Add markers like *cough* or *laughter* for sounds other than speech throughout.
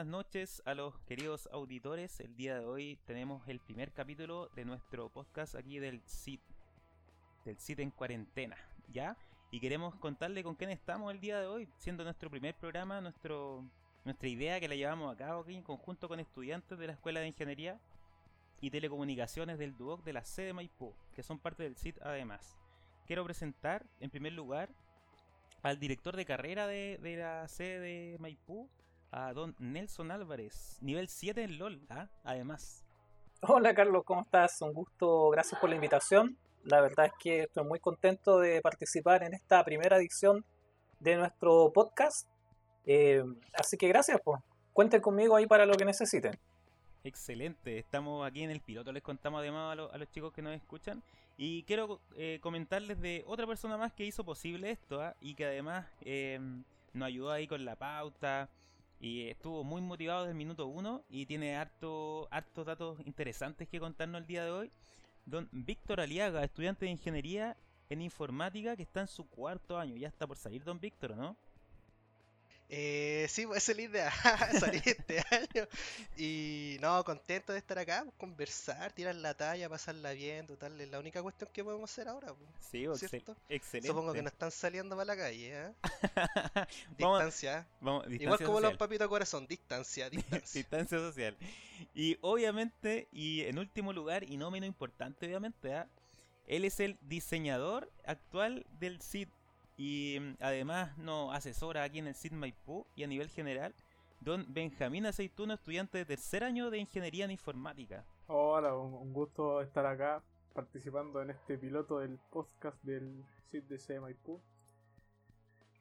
buenas noches a los queridos auditores. El día de hoy tenemos el primer capítulo de nuestro podcast aquí del CIT, del CIT en cuarentena, ¿ya? Y queremos contarle con quién estamos el día de hoy, siendo nuestro primer programa, nuestro, nuestra idea que la llevamos a cabo aquí en conjunto con estudiantes de la Escuela de Ingeniería y Telecomunicaciones del DUOC de la sede de Maipú, que son parte del CIT además. Quiero presentar, en primer lugar, al director de carrera de, de la sede de Maipú, a don Nelson Álvarez, nivel 7 en LOL, ¿ah? además. Hola Carlos, ¿cómo estás? Un gusto, gracias por la invitación. La verdad es que estoy muy contento de participar en esta primera edición de nuestro podcast. Eh, así que gracias, pues. Cuenten conmigo ahí para lo que necesiten. Excelente, estamos aquí en el piloto, les contamos además a, a los chicos que nos escuchan. Y quiero eh, comentarles de otra persona más que hizo posible esto ¿ah? y que además eh, nos ayudó ahí con la pauta, y estuvo muy motivado desde el minuto uno y tiene harto, hartos datos interesantes que contarnos el día de hoy. Don Víctor Aliaga, estudiante de ingeniería en informática que está en su cuarto año. Ya está por salir don Víctor, ¿no? Eh, sí, pues esa es la idea, *laughs* salir este *laughs* año. Y no, contento de estar acá, pues, conversar, tirar la talla, pasarla bien, total, es la única cuestión que podemos hacer ahora. Pues, sí, ¿cierto? excelente. Supongo que no están saliendo para la calle, ¿eh? *laughs* distancia. Vamos, distancia. Igual como los papitos corazón, distancia, distancia. distancia social. Y obviamente, y en último lugar, y no menos importante, obviamente, ¿eh? él es el diseñador actual del sitio y mm, además nos asesora aquí en el CID Maipú y a nivel general, don Benjamín Aceituno, estudiante de tercer año de Ingeniería en Informática. Hola, un gusto estar acá participando en este piloto del podcast del CID de Maipú.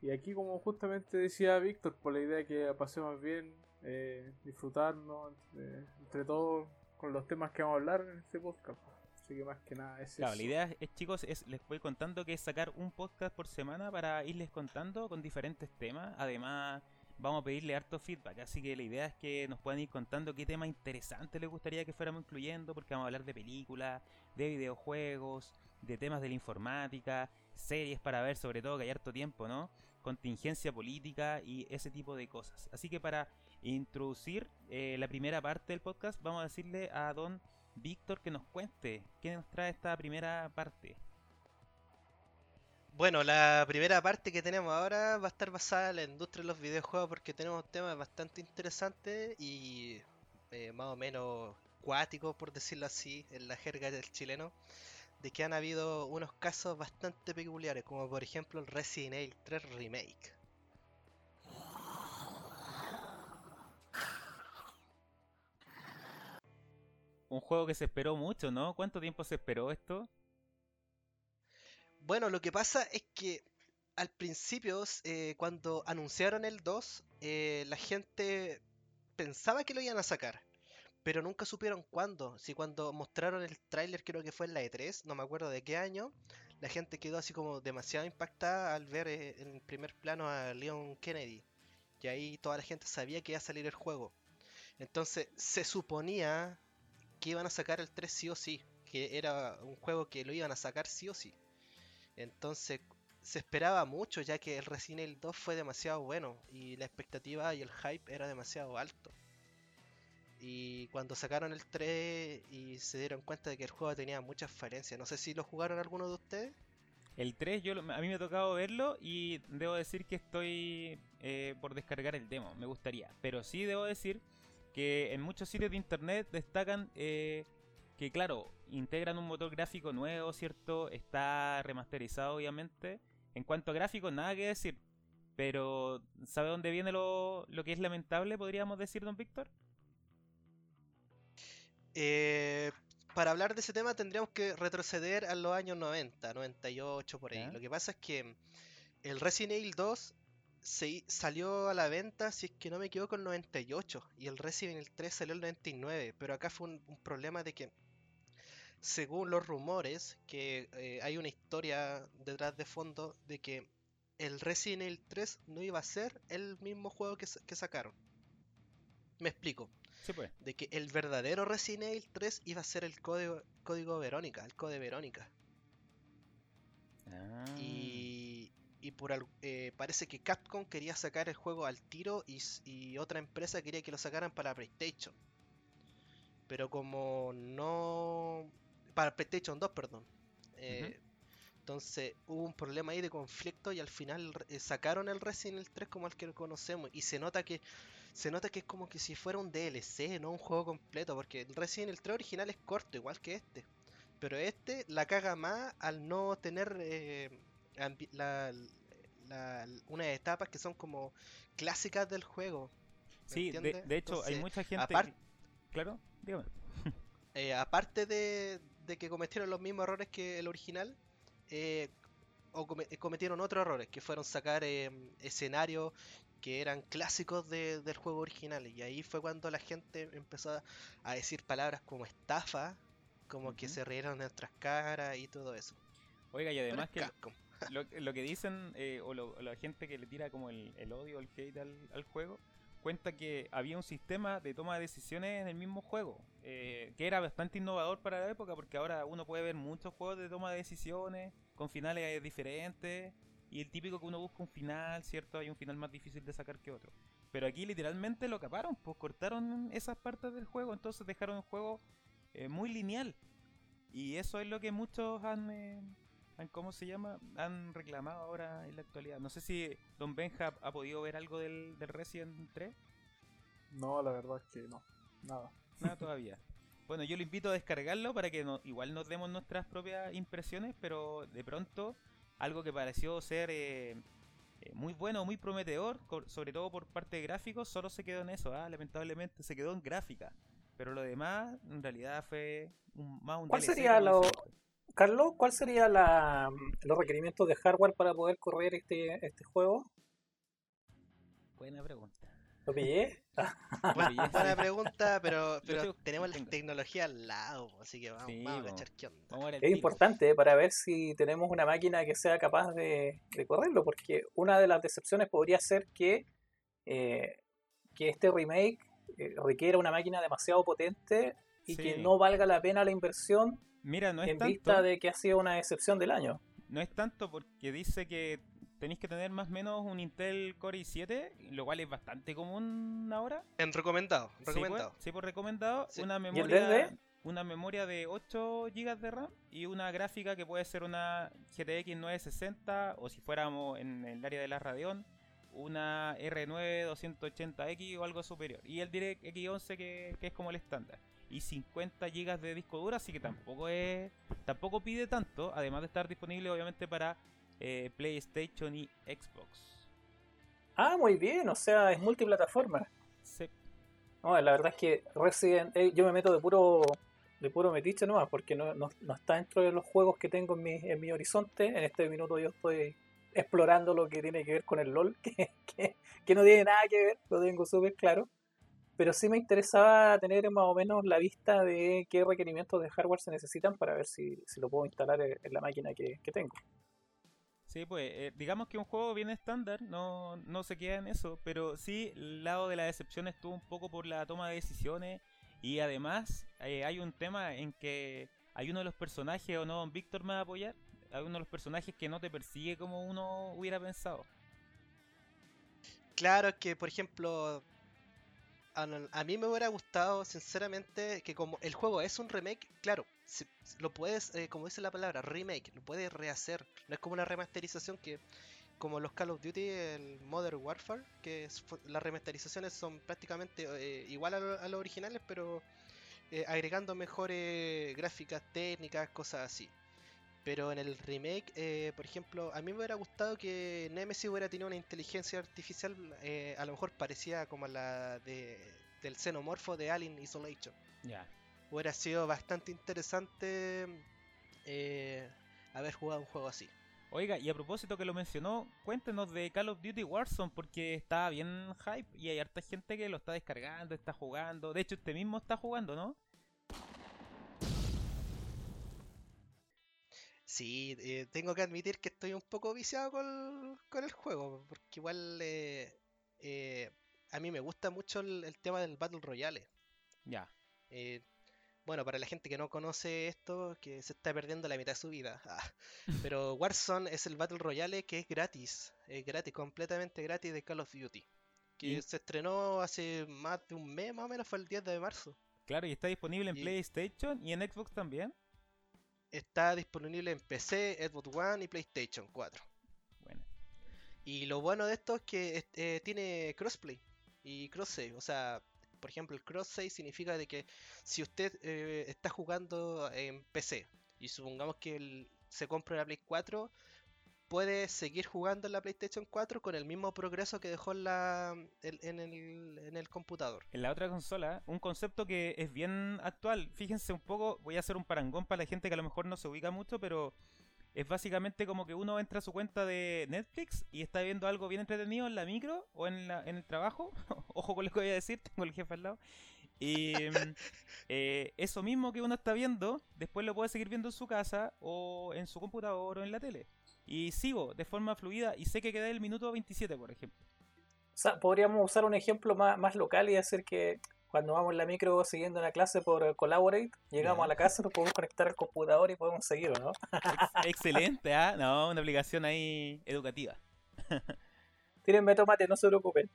Y aquí, como justamente decía Víctor, por la idea que pasemos bien, eh, disfrutarnos entre, entre todos con los temas que vamos a hablar en este podcast que más que nada es Claro, la idea es, chicos, es, les voy contando que es sacar un podcast por semana para irles contando con diferentes temas. Además, vamos a pedirle harto feedback. Así que la idea es que nos puedan ir contando qué tema interesante les gustaría que fuéramos incluyendo, porque vamos a hablar de películas, de videojuegos, de temas de la informática, series para ver, sobre todo que hay harto tiempo, ¿no? Contingencia política y ese tipo de cosas. Así que para introducir eh, la primera parte del podcast, vamos a decirle a Don Víctor que nos cuente qué nos trae esta primera parte. Bueno, la primera parte que tenemos ahora va a estar basada en la industria de los videojuegos porque tenemos temas bastante interesantes y eh, más o menos cuáticos, por decirlo así, en la jerga del chileno, de que han habido unos casos bastante peculiares, como por ejemplo el Resident Evil 3 Remake. Un juego que se esperó mucho, ¿no? ¿Cuánto tiempo se esperó esto? Bueno, lo que pasa es que al principio, eh, cuando anunciaron el 2, eh, la gente pensaba que lo iban a sacar, pero nunca supieron cuándo. Si cuando mostraron el tráiler, creo que fue en la E3, no me acuerdo de qué año, la gente quedó así como demasiado impactada al ver eh, en primer plano a Leon Kennedy. Y ahí toda la gente sabía que iba a salir el juego. Entonces se suponía que iban a sacar el 3 sí o sí, que era un juego que lo iban a sacar sí o sí. Entonces se esperaba mucho ya que el Resident Evil 2 fue demasiado bueno y la expectativa y el hype era demasiado alto. Y cuando sacaron el 3 y se dieron cuenta de que el juego tenía muchas falencias, no sé si lo jugaron alguno de ustedes. El 3 yo, a mí me ha tocado verlo y debo decir que estoy eh, por descargar el demo, me gustaría. Pero sí debo decir que en muchos sitios de internet destacan eh, que, claro, integran un motor gráfico nuevo, ¿cierto? Está remasterizado, obviamente. En cuanto a gráficos, nada que decir. Pero, ¿sabe dónde viene lo, lo que es lamentable, podríamos decir, don Víctor? Eh, para hablar de ese tema tendríamos que retroceder a los años 90, 98 por ahí. Lo que pasa es que el Resident Evil 2 se, salió a la venta, si es que no me equivoco, en el 98 y el Resident Evil 3 salió el 99, pero acá fue un, problema de que, según los rumores, que eh, hay una historia detrás de fondo de que el Resident Evil 3 no iba a ser el mismo juego que, que sacaron. Me explico. pues. De que el verdadero Resident Evil 3 iba a ser el código, código Verónica, el código Verónica. Ah. Y por al- eh, parece que Capcom quería sacar el juego al tiro y, otra empresa quería que lo sacaran para PlayStation. Pero como no... Para PlayStation 2, perdón. Eh, Entonces hubo un problema ahí de conflicto y al final eh, sacaron el Resident Evil 3 como el que lo conocemos y se nota que se nota que es como que si fuera un DLC, no un juego completo, porque el Resident Evil 3 original es corto, igual que este. Pero este la caga más al no tener la, la- unas etapas que son como clásicas del juego. ¿me Sí, de, hecho, hay mucha gente. apar- que- Claro, dígame. eh, aparte de, de que cometieron los mismos errores que el original, eh, o eh, cometieron otros errores, que fueron sacar eh, escenarios que eran clásicos de- del juego original. Y ahí fue cuando la gente empezó a- decir palabras como estafa, como que se rieron de nuestras caras y todo eso. Oiga, y además que. Lo, lo que dicen, eh, o, lo- la gente que le tira como el, el odio, el hate al, juego, cuenta que había un sistema de toma de decisiones en el mismo juego, eh, que era bastante innovador para la época, porque ahora uno puede ver muchos juegos de toma de decisiones, con finales diferentes, y el típico que uno busca un final, ¿cierto? Hay un final más difícil de sacar que otro. Pero aquí literalmente lo caparon, pues cortaron esas partes del juego, entonces dejaron el juego eh, muy lineal. Y eso es lo que muchos han, eh, ¿cómo se llama? Han reclamado ahora en la actualidad. No sé si Don Benja ha podido ver algo del, del Resident 3. No, la verdad es que no. Nada. Nada todavía. Bueno, yo lo invito a descargarlo para que no- igual nos demos nuestras propias impresiones, pero de pronto algo que pareció ser eh, eh, muy bueno, muy prometedor, sobre todo por parte de gráficos, solo se quedó en eso, ah, lamentablemente se quedó en gráfica. Pero lo demás, en realidad, fue un- más un ¿Cuál DLC, sería lo-. Carlos, ¿cuál sería la, los requerimientos de hardware para poder correr este, este juego? Buena pregunta. ¿Lo pillé? *laughs* Bu- Belleza. Buena pregunta, pero, pero tengo- tenemos la tecnología al lado, así que vamos, Sí, vamos a cachar qué onda. Vamos a Es tiro. importante para ver si tenemos una máquina que sea capaz de, de correrlo, porque una de las decepciones podría ser que, eh, que este remake eh, requiera una máquina demasiado potente y que no valga la pena la inversión Mira, no es en tanto. vista de que ha sido una decepción del año. No es tanto porque dice que tenéis que tener más o menos un Intel Core i7, lo cual es bastante común ahora. En recomendado, Sí, pues, recomendado. Sí, por recomendado. Sí. Una memoria, una memoria de 8 GB de RAM y una gráfica que puede ser una GTX 960 o si fuéramos en el área de la Radeon, una R9 280X o algo superior. Y el DirectX 11 que, que es como el estándar. Y 50 GB de disco duro, así que tampoco es tampoco pide tanto, además de estar disponible obviamente para eh, PlayStation y Xbox. Ah, muy bien, o sea, es multiplataforma. Sí. No, la verdad es que Resident Evil, yo me meto de puro de puro metiche nomás, porque no, no, no está dentro de los juegos que tengo en mi, en mi horizonte. En este minuto yo estoy explorando lo que tiene que ver con el LOL, *laughs* que, que, que no tiene nada que ver, lo tengo súper claro. Pero sí me interesaba tener más o menos la vista de qué requerimientos de hardware se necesitan para ver si, si lo puedo instalar en la máquina que, que tengo. Sí, pues eh, digamos que un juego bien estándar, no, no se queda en eso, pero sí el lado de la decepción estuvo un poco por la toma de decisiones y además eh, hay un tema en que hay uno de los personajes, o no, Don Víctor me va a apoyar, hay uno de los personajes que no te persigue como uno hubiera pensado. Claro que, por ejemplo, a, mí me hubiera gustado, sinceramente, que como el juego es un remake, claro, lo puedes, eh, como dice la palabra, remake, lo puedes rehacer. No es como una remasterización que, como los Call of Duty, el Modern Warfare, que las remasterizaciones son prácticamente eh, igual a, lo- a los originales, pero eh, agregando mejores gráficas, técnicas, cosas así. Pero en el remake, eh, por ejemplo, a mí me hubiera gustado que Nemesis hubiera tenido una inteligencia artificial eh, a lo mejor parecida como la de, del xenomorfo de Alien Isolation. Ya. Hubiera sido bastante interesante eh, haber jugado un juego así. Oiga, y a propósito que lo mencionó, cuéntenos de Call of Duty Warzone porque está bien hype y hay harta gente que lo está descargando, está jugando. De hecho, usted mismo está jugando, ¿no? Sí, eh, tengo que admitir que estoy un poco viciado con, con el juego, porque igual eh, eh, a mí me gusta mucho el, el tema del Battle Royale. Ya. Eh, bueno, para la gente que no conoce esto, que se está perdiendo la mitad de su vida. Ah, *laughs* Pero Warzone es el Battle Royale que es gratis, es gratis, completamente gratis de Call of Duty. Que Y- se estrenó hace más de un mes, más o menos, fue el 10 de marzo. Claro, y está disponible en Y- PlayStation y en Xbox también. Está disponible en PC, Xbox One y PlayStation 4. Bueno, Y lo bueno de esto es que eh, tiene crossplay y cross-save. O sea, por ejemplo, el cross-save significa de que si usted eh, está jugando en PC y supongamos que el- se compra la Play 4, puede seguir jugando en la PlayStation 4 con el mismo progreso que dejó en, la, en, el, en el computador. en la otra consola, un concepto que es bien actual. Fíjense un poco, voy a hacer un parangón para la gente que a lo mejor no se ubica mucho, pero es básicamente como que uno entra a su cuenta de Netflix y está viendo algo bien entretenido en la micro o en, la, en el trabajo. *laughs* Ojo con lo que voy a decir, tengo el jefe al lado. Y *laughs* eh, eso mismo que uno está viendo, después lo puede seguir viendo en su casa o en su computador o en la tele. Y sigo de forma fluida y sé que queda el minuto 27, por ejemplo. O sea, podríamos usar un ejemplo más, más local y decir que cuando vamos en la micro siguiendo una clase por Collaborate, llegamos a la casa, nos podemos conectar al computador y podemos seguir, ¿o ¿no? Ex- *laughs* excelente, ¿ah? No, una aplicación ahí educativa. Tírenme tomate, no se preocupen.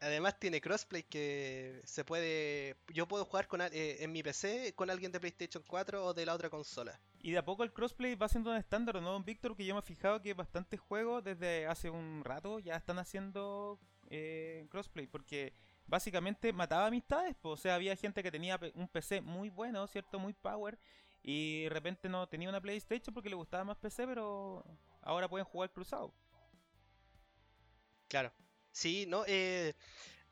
Además tiene crossplay que se puede... Yo puedo jugar con, eh, en mi PC con alguien de PlayStation 4 o de la otra consola. Y de a poco el crossplay va siendo un estándar, ¿o ¿no, don Víctor? Que yo me he fijado que bastantes juegos desde hace un rato ya están haciendo eh, crossplay, porque básicamente mataba amistades, o sea, había gente que tenía un PC muy bueno, ¿cierto? Muy power, y de repente no tenía una PlayStation porque le gustaba más PC, pero ahora pueden jugar cruzado. Claro. Sí, no, eh,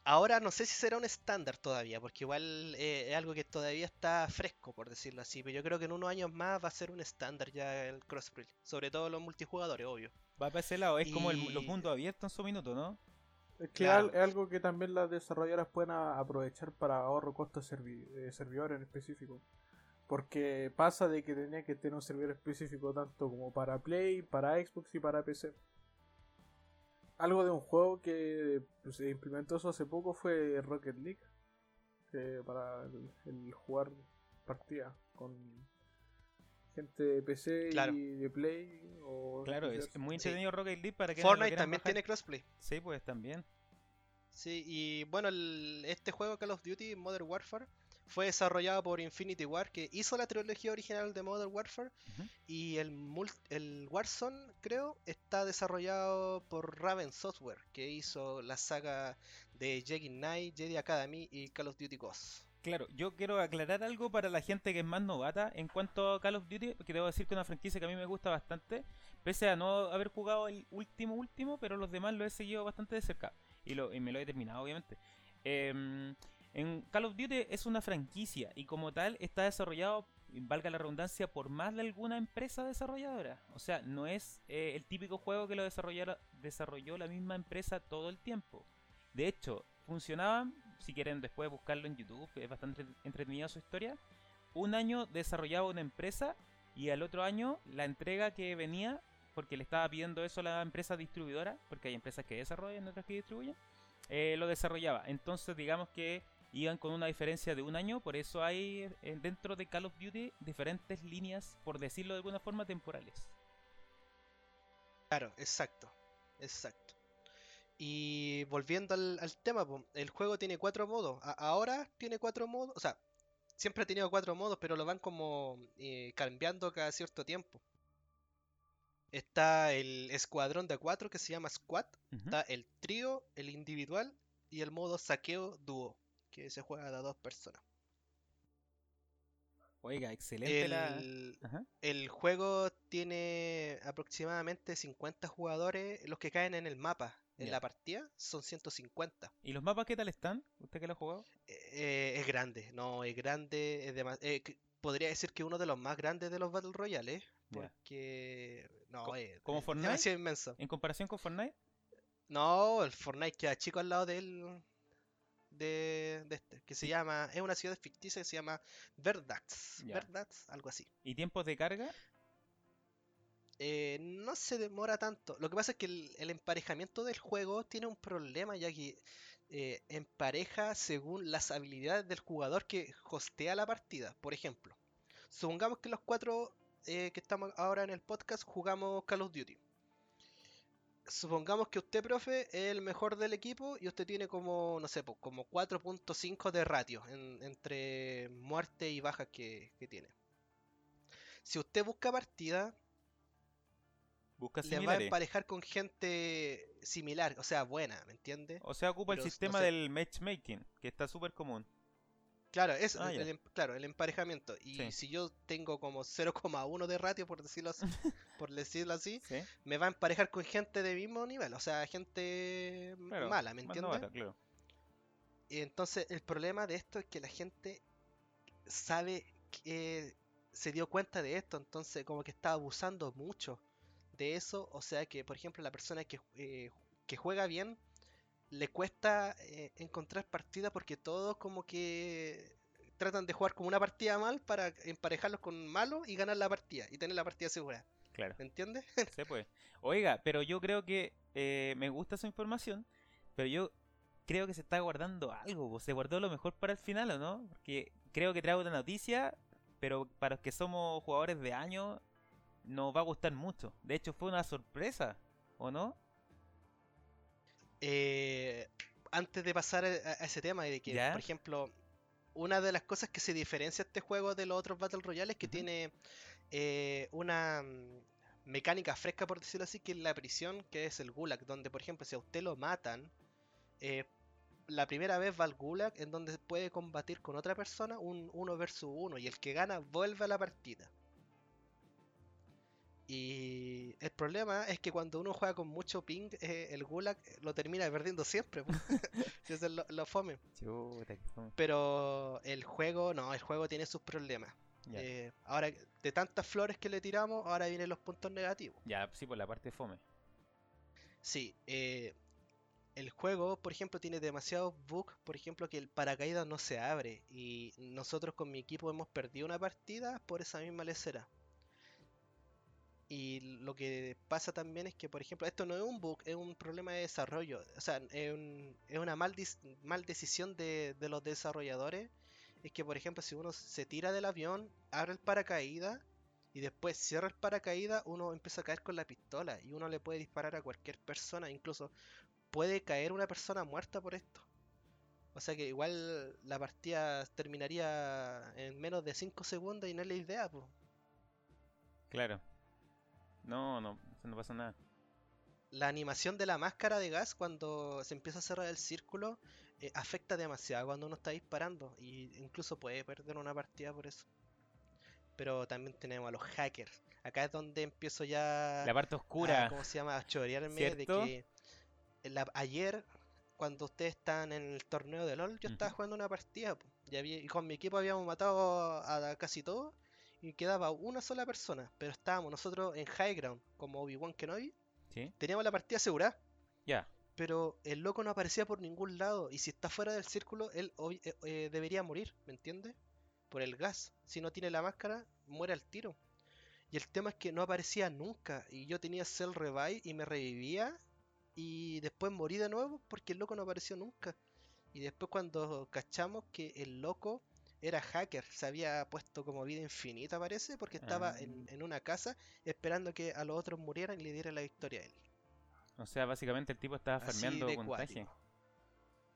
ahora no sé si será un estándar todavía, porque igual eh, es algo que todavía está fresco, por decirlo así, pero yo creo que en unos años más va a ser un estándar ya el crossplay, sobre todo los multijugadores, obvio. Va para ese lado, es como el- los mundos abiertos en su minuto, ¿no? Es que Claro. es algo que también las desarrolladoras pueden a- aprovechar para ahorro costo de servi- de servidor en específico. Porque pasa de que tenía que tener un servidor específico tanto como para Play, para Xbox y para PC. Algo de un juego que pues, se implementó eso hace poco fue Rocket League. que para el, el jugar partida con gente de PC Claro. y de Play. O Claro, es muy Sí. entretenido Rocket League para que Fortnite también bajar. tiene crossplay. Sí, pues también. Sí, y bueno, el- este juego Call of Duty Modern Warfare fue desarrollado por Infinity War, que hizo la trilogía original de Modern Warfare, y el, el Warzone, creo, está desarrollado por Raven Software, que hizo la saga de Jedi Knight, Jedi Academy y Call of Duty Ghosts. Claro, yo quiero aclarar algo para la gente que es más novata en cuanto a Call of Duty, porque debo decir que es una franquicia que a mí me gusta bastante, pese a no haber jugado el último último, pero los demás lo he seguido bastante de cerca y, lo, y me lo he terminado, obviamente. Em, en Call of Duty es una franquicia y como tal está desarrollado, valga la redundancia, por más de alguna empresa desarrolladora. O sea, no es eh, el típico juego que lo desarrolló la misma empresa todo el tiempo. De hecho, funcionaban, si quieren después buscarlo en YouTube, es bastante entretenida su historia. Un año desarrollaba una empresa y al otro año la entrega que venía, porque le estaba pidiendo eso a la empresa distribuidora, porque hay empresas que desarrollan otras que distribuyen, eh, lo desarrollaba. Entonces digamos que iban con una diferencia de un año, por eso hay eh, dentro de Call of Duty diferentes líneas, por decirlo de alguna forma, temporales. Claro, exacto, exacto. Y volviendo al, al tema, el juego tiene cuatro modos. A- ahora tiene cuatro modos, o sea, siempre ha tenido cuatro modos, pero lo van como eh, cambiando cada cierto tiempo. Está el escuadrón de cuatro que se llama Squad, está el trío, el individual y el modo saqueo dúo, que se juega de a dos personas. Oiga, excelente la... El, Ajá. el juego tiene aproximadamente 50 jugadores, los que caen en el mapa. En la partida son 150. ¿Y los mapas qué tal están? ¿Usted que lo ha jugado? Eh, es grande, no, es grande, es dema- eh, podría decir que uno de los más grandes de los Battle Royale, Ya. porque... No, Co- es, como es Fortnite? demasiado inmenso. En comparación con Fortnite, No, el Fortnite queda chico al lado del... De, de este, que se llama, es una ciudad ficticia que se llama Verdax. Verdax, algo así. ¿y tiempos de carga? Eh, no se demora tanto. Lo que pasa es que el, el emparejamiento del juego tiene un problema ya que eh, empareja según las habilidades del jugador que hostea la partida. Por ejemplo, supongamos que los cuatro eh, que estamos ahora en el podcast jugamos Call of Duty. Supongamos que usted, profe, es el mejor del equipo y usted tiene como, no sé, como 4.5 de ratio en- entre muerte y bajas que, que tiene. Si usted busca partida, Busca le va a emparejar con gente similar, o sea, buena, ¿me entiende? O sea, ocupa el no sistema sé. del matchmaking, que está súper común. Claro, es Ah, el, ya. em- claro, el emparejamiento. Y Sí. si yo tengo como 0,1 de ratio, por decirlo así, *laughs* por decirlo así, ¿Sí? me va a emparejar con gente de mismo nivel, o sea, gente Claro, mala, ¿me entiendes? novata, claro. Y entonces el problema de esto es que la gente sabe que se dio cuenta de esto, entonces como que está abusando mucho de eso, o sea que por ejemplo la persona que, eh, que juega bien le cuesta eh, encontrar partida porque todos como que tratan de jugar como una partida mal para emparejarlos con malos y ganar la partida y tener la partida segura, Claro. ¿me entiendes? *laughs* Se puede. Oiga, pero yo creo que eh, me gusta esa información, pero yo creo que se está guardando algo, po. se guardó lo mejor para el final, ¿o no? Porque creo que trae una noticia, pero para los que somos jugadores de año nos va a gustar mucho. De hecho, fue una sorpresa, ¿o no? Eh, antes de pasar a, a ese tema y de que, ¿Ya? por ejemplo, una de las cosas que se diferencia este juego de los otros Battle Royale es que tiene eh, una mm, mecánica fresca, por decirlo así, que es la prisión, que es el Gulag, donde, por ejemplo, si a usted lo matan, eh, la primera vez va al Gulag, en donde puede combatir con otra persona un uno versus uno, y el que gana vuelve a la partida. Y el problema es que cuando uno juega con mucho ping, eh, el Gulag lo termina perdiendo siempre. *laughs* es lo, lo fome. Chuta, Pero el juego, no, el juego tiene sus problemas. Eh, ahora, de tantas flores que le tiramos, ahora vienen los puntos negativos. ya, sí, por la parte fome. Sí, eh, el juego, por ejemplo, tiene demasiados bugs, por ejemplo, que el paracaídas no se abre. Y nosotros con mi equipo hemos perdido una partida por esa misma lecera. Y lo que pasa también es que, por ejemplo, esto no es un bug, es un problema de desarrollo. O sea, es, un- es una mal, decisión de, de los desarrolladores. Es que, por ejemplo, si uno se tira del avión, abre el paracaídas y después cierra el paracaídas, uno empieza a caer con la pistola y uno le puede disparar a cualquier persona. Incluso puede caer una persona muerta por esto. O sea que igual la partida terminaría en menos de 5 segundos y no es la idea, pues. Claro. No, no, no pasa nada. la animación de la máscara de gas cuando se empieza a cerrar el círculo eh, afecta demasiado cuando uno está disparando y incluso puede perder una partida por eso. Pero también tenemos a los hackers. Acá es donde empiezo ya La parte a, oscura. ¿cómo se llama? a chorearme de que la- ayer cuando ustedes están en el torneo de LOL, yo estaba jugando una partida po, y, había- y con mi equipo habíamos matado a, a casi todos y quedaba una sola persona, pero estábamos nosotros en high ground como Obi-Wan Kenobi, ¿Sí? teníamos la partida asegurada Ya. pero el loco no aparecía por ningún lado. Y si está fuera del círculo, él eh, eh, debería morir, ¿me entiendes? Por el gas. Si no tiene la máscara, muere al tiro. Y el tema es que no aparecía nunca. Y yo tenía Cell Revive y me revivía. Y después morí de nuevo porque el loco no apareció nunca. Y después cuando cachamos que el loco era hacker, se había puesto como vida infinita parece, porque estaba en, Ah. en una casa esperando que a los otros murieran y le diera la victoria a él. O sea, básicamente el tipo estaba farmeando cuático.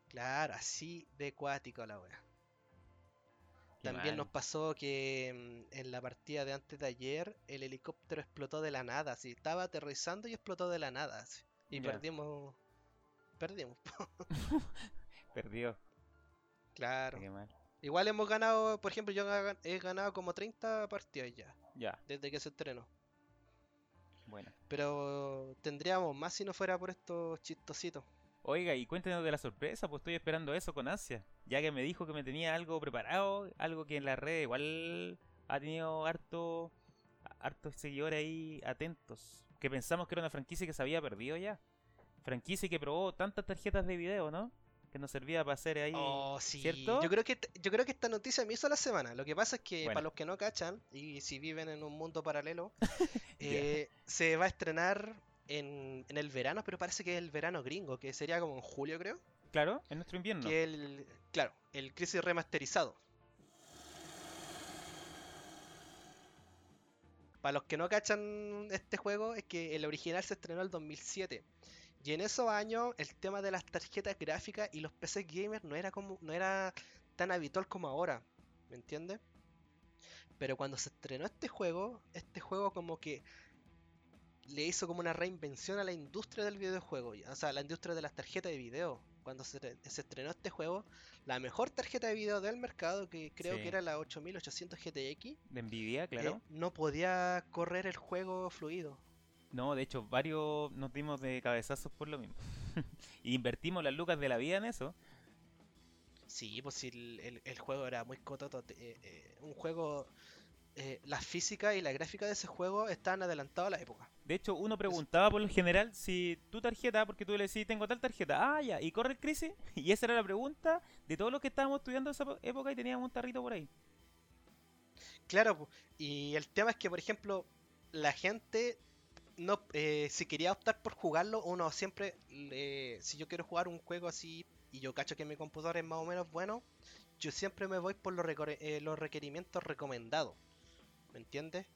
Claro, así de cuático la wea. Qué También nos pasó que mm, en la partida de antes de ayer el helicóptero explotó de la nada, así estaba aterrizando y explotó de la nada, así. Y perdimos. Perdimos, *laughs* *laughs* Perdió. claro. Qué mal. Igual hemos ganado, por ejemplo, yo he gan- he ganado como 30 partidas ya, Ya, desde que se estrenó. bueno. Pero tendríamos más si no fuera por estos chistositos. Oiga, y cuéntenos de la sorpresa, pues estoy esperando eso con ansia. Ya que me dijo que me tenía algo preparado, algo que en la red igual ha tenido harto, hartos seguidores ahí atentos. Que pensamos que era una franquicia que se había perdido ya. Franquicia que probó tantas tarjetas de video, ¿no? Que nos servía para hacer ahí. Oh, sí. ¿cierto? Yo creo que yo creo que esta noticia me hizo la semana. Lo que pasa es que Bueno. para los que no cachan y si viven en un mundo paralelo, *laughs* eh, se va a estrenar en, en el verano, pero parece que es el verano gringo, que sería como en julio, creo. Claro, en nuestro invierno. que el, claro, el Crisis remasterizado. Para los que no cachan este juego, es que el original se estrenó el 2007. Y en esos años el tema de las tarjetas gráficas y los PC gamers no era como no era tan habitual como ahora, ¿me entiendes? Pero cuando se estrenó este juego, este juego como que le hizo como una reinvención a la industria del videojuego, o sea, la industria de las tarjetas de video. Cuando se, se estrenó este juego, la mejor tarjeta de video del mercado, que creo Sí. que era la 8800 GTX, De Nvidia, eh, claro. no podía correr el juego fluido. No, de hecho, varios nos dimos de cabezazos por lo mismo. *laughs* invertimos las lucas de la vida en eso. Sí, pues sí, el, el- el juego era muy cototo. eh, eh, un juego. eh, la física y la gráfica de ese juego estaban adelantados a la época. De hecho, uno preguntaba por lo general si tu tarjeta, porque tú le decís, tengo tal tarjeta, ah, ya, y corre el crisis. *laughs* Y esa era la pregunta de todos los que estábamos estudiando esa po- época y teníamos un tarrito por ahí. Claro, y el tema es que, por ejemplo, la gente. No, eh, si quería optar por jugarlo, uno siempre, si yo quiero jugar un juego así y yo cacho que mi computador es más o menos bueno, yo siempre me voy por los, eh, los requerimientos recomendados. ¿Me entiendes?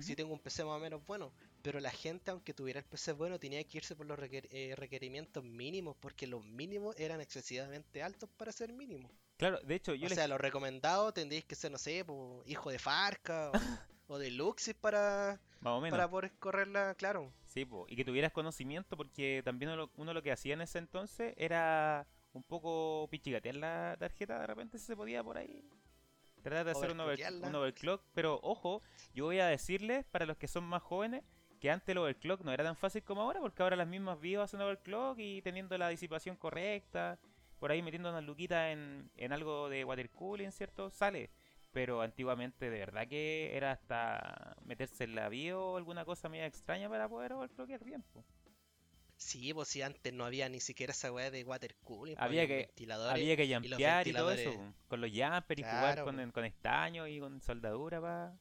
si tengo un PC más o menos bueno. Pero la gente, aunque tuviera el PC bueno, tenía que irse por los requer- eh, requerimientos mínimos, porque los mínimos eran excesivamente altos para ser mínimos. Claro, de hecho, yo o les sea, los recomendados tendríais que ser, no sé, po, hijo de Farca o, *laughs* o de Luxis para, más o menos. para poder correrla, claro. Sí, po, y que tuvieras conocimiento, porque también uno, uno lo que hacía en ese entonces era un poco pichigatear la tarjeta, de repente si se podía por ahí. Tratar de hacer un, over- un overclock, pero ojo, yo voy a decirles, para los que son más jóvenes, que antes el overclock no era tan fácil como ahora, porque ahora las mismas BIOS hacen overclock y teniendo la disipación correcta, por ahí metiendo unas luquitas en, en algo de water cooling, ¿cierto? Sale. Pero antiguamente de verdad que era hasta meterse en la BIOS o alguna cosa media extraña para poder overclockear bien. po. Sí, pues si antes no había ni siquiera esa weá de water cooling, pues, Había que-. Había que jumpear y, todo eso, po, con los jumpers y jugar con, po. con estaño y con soldadura pa.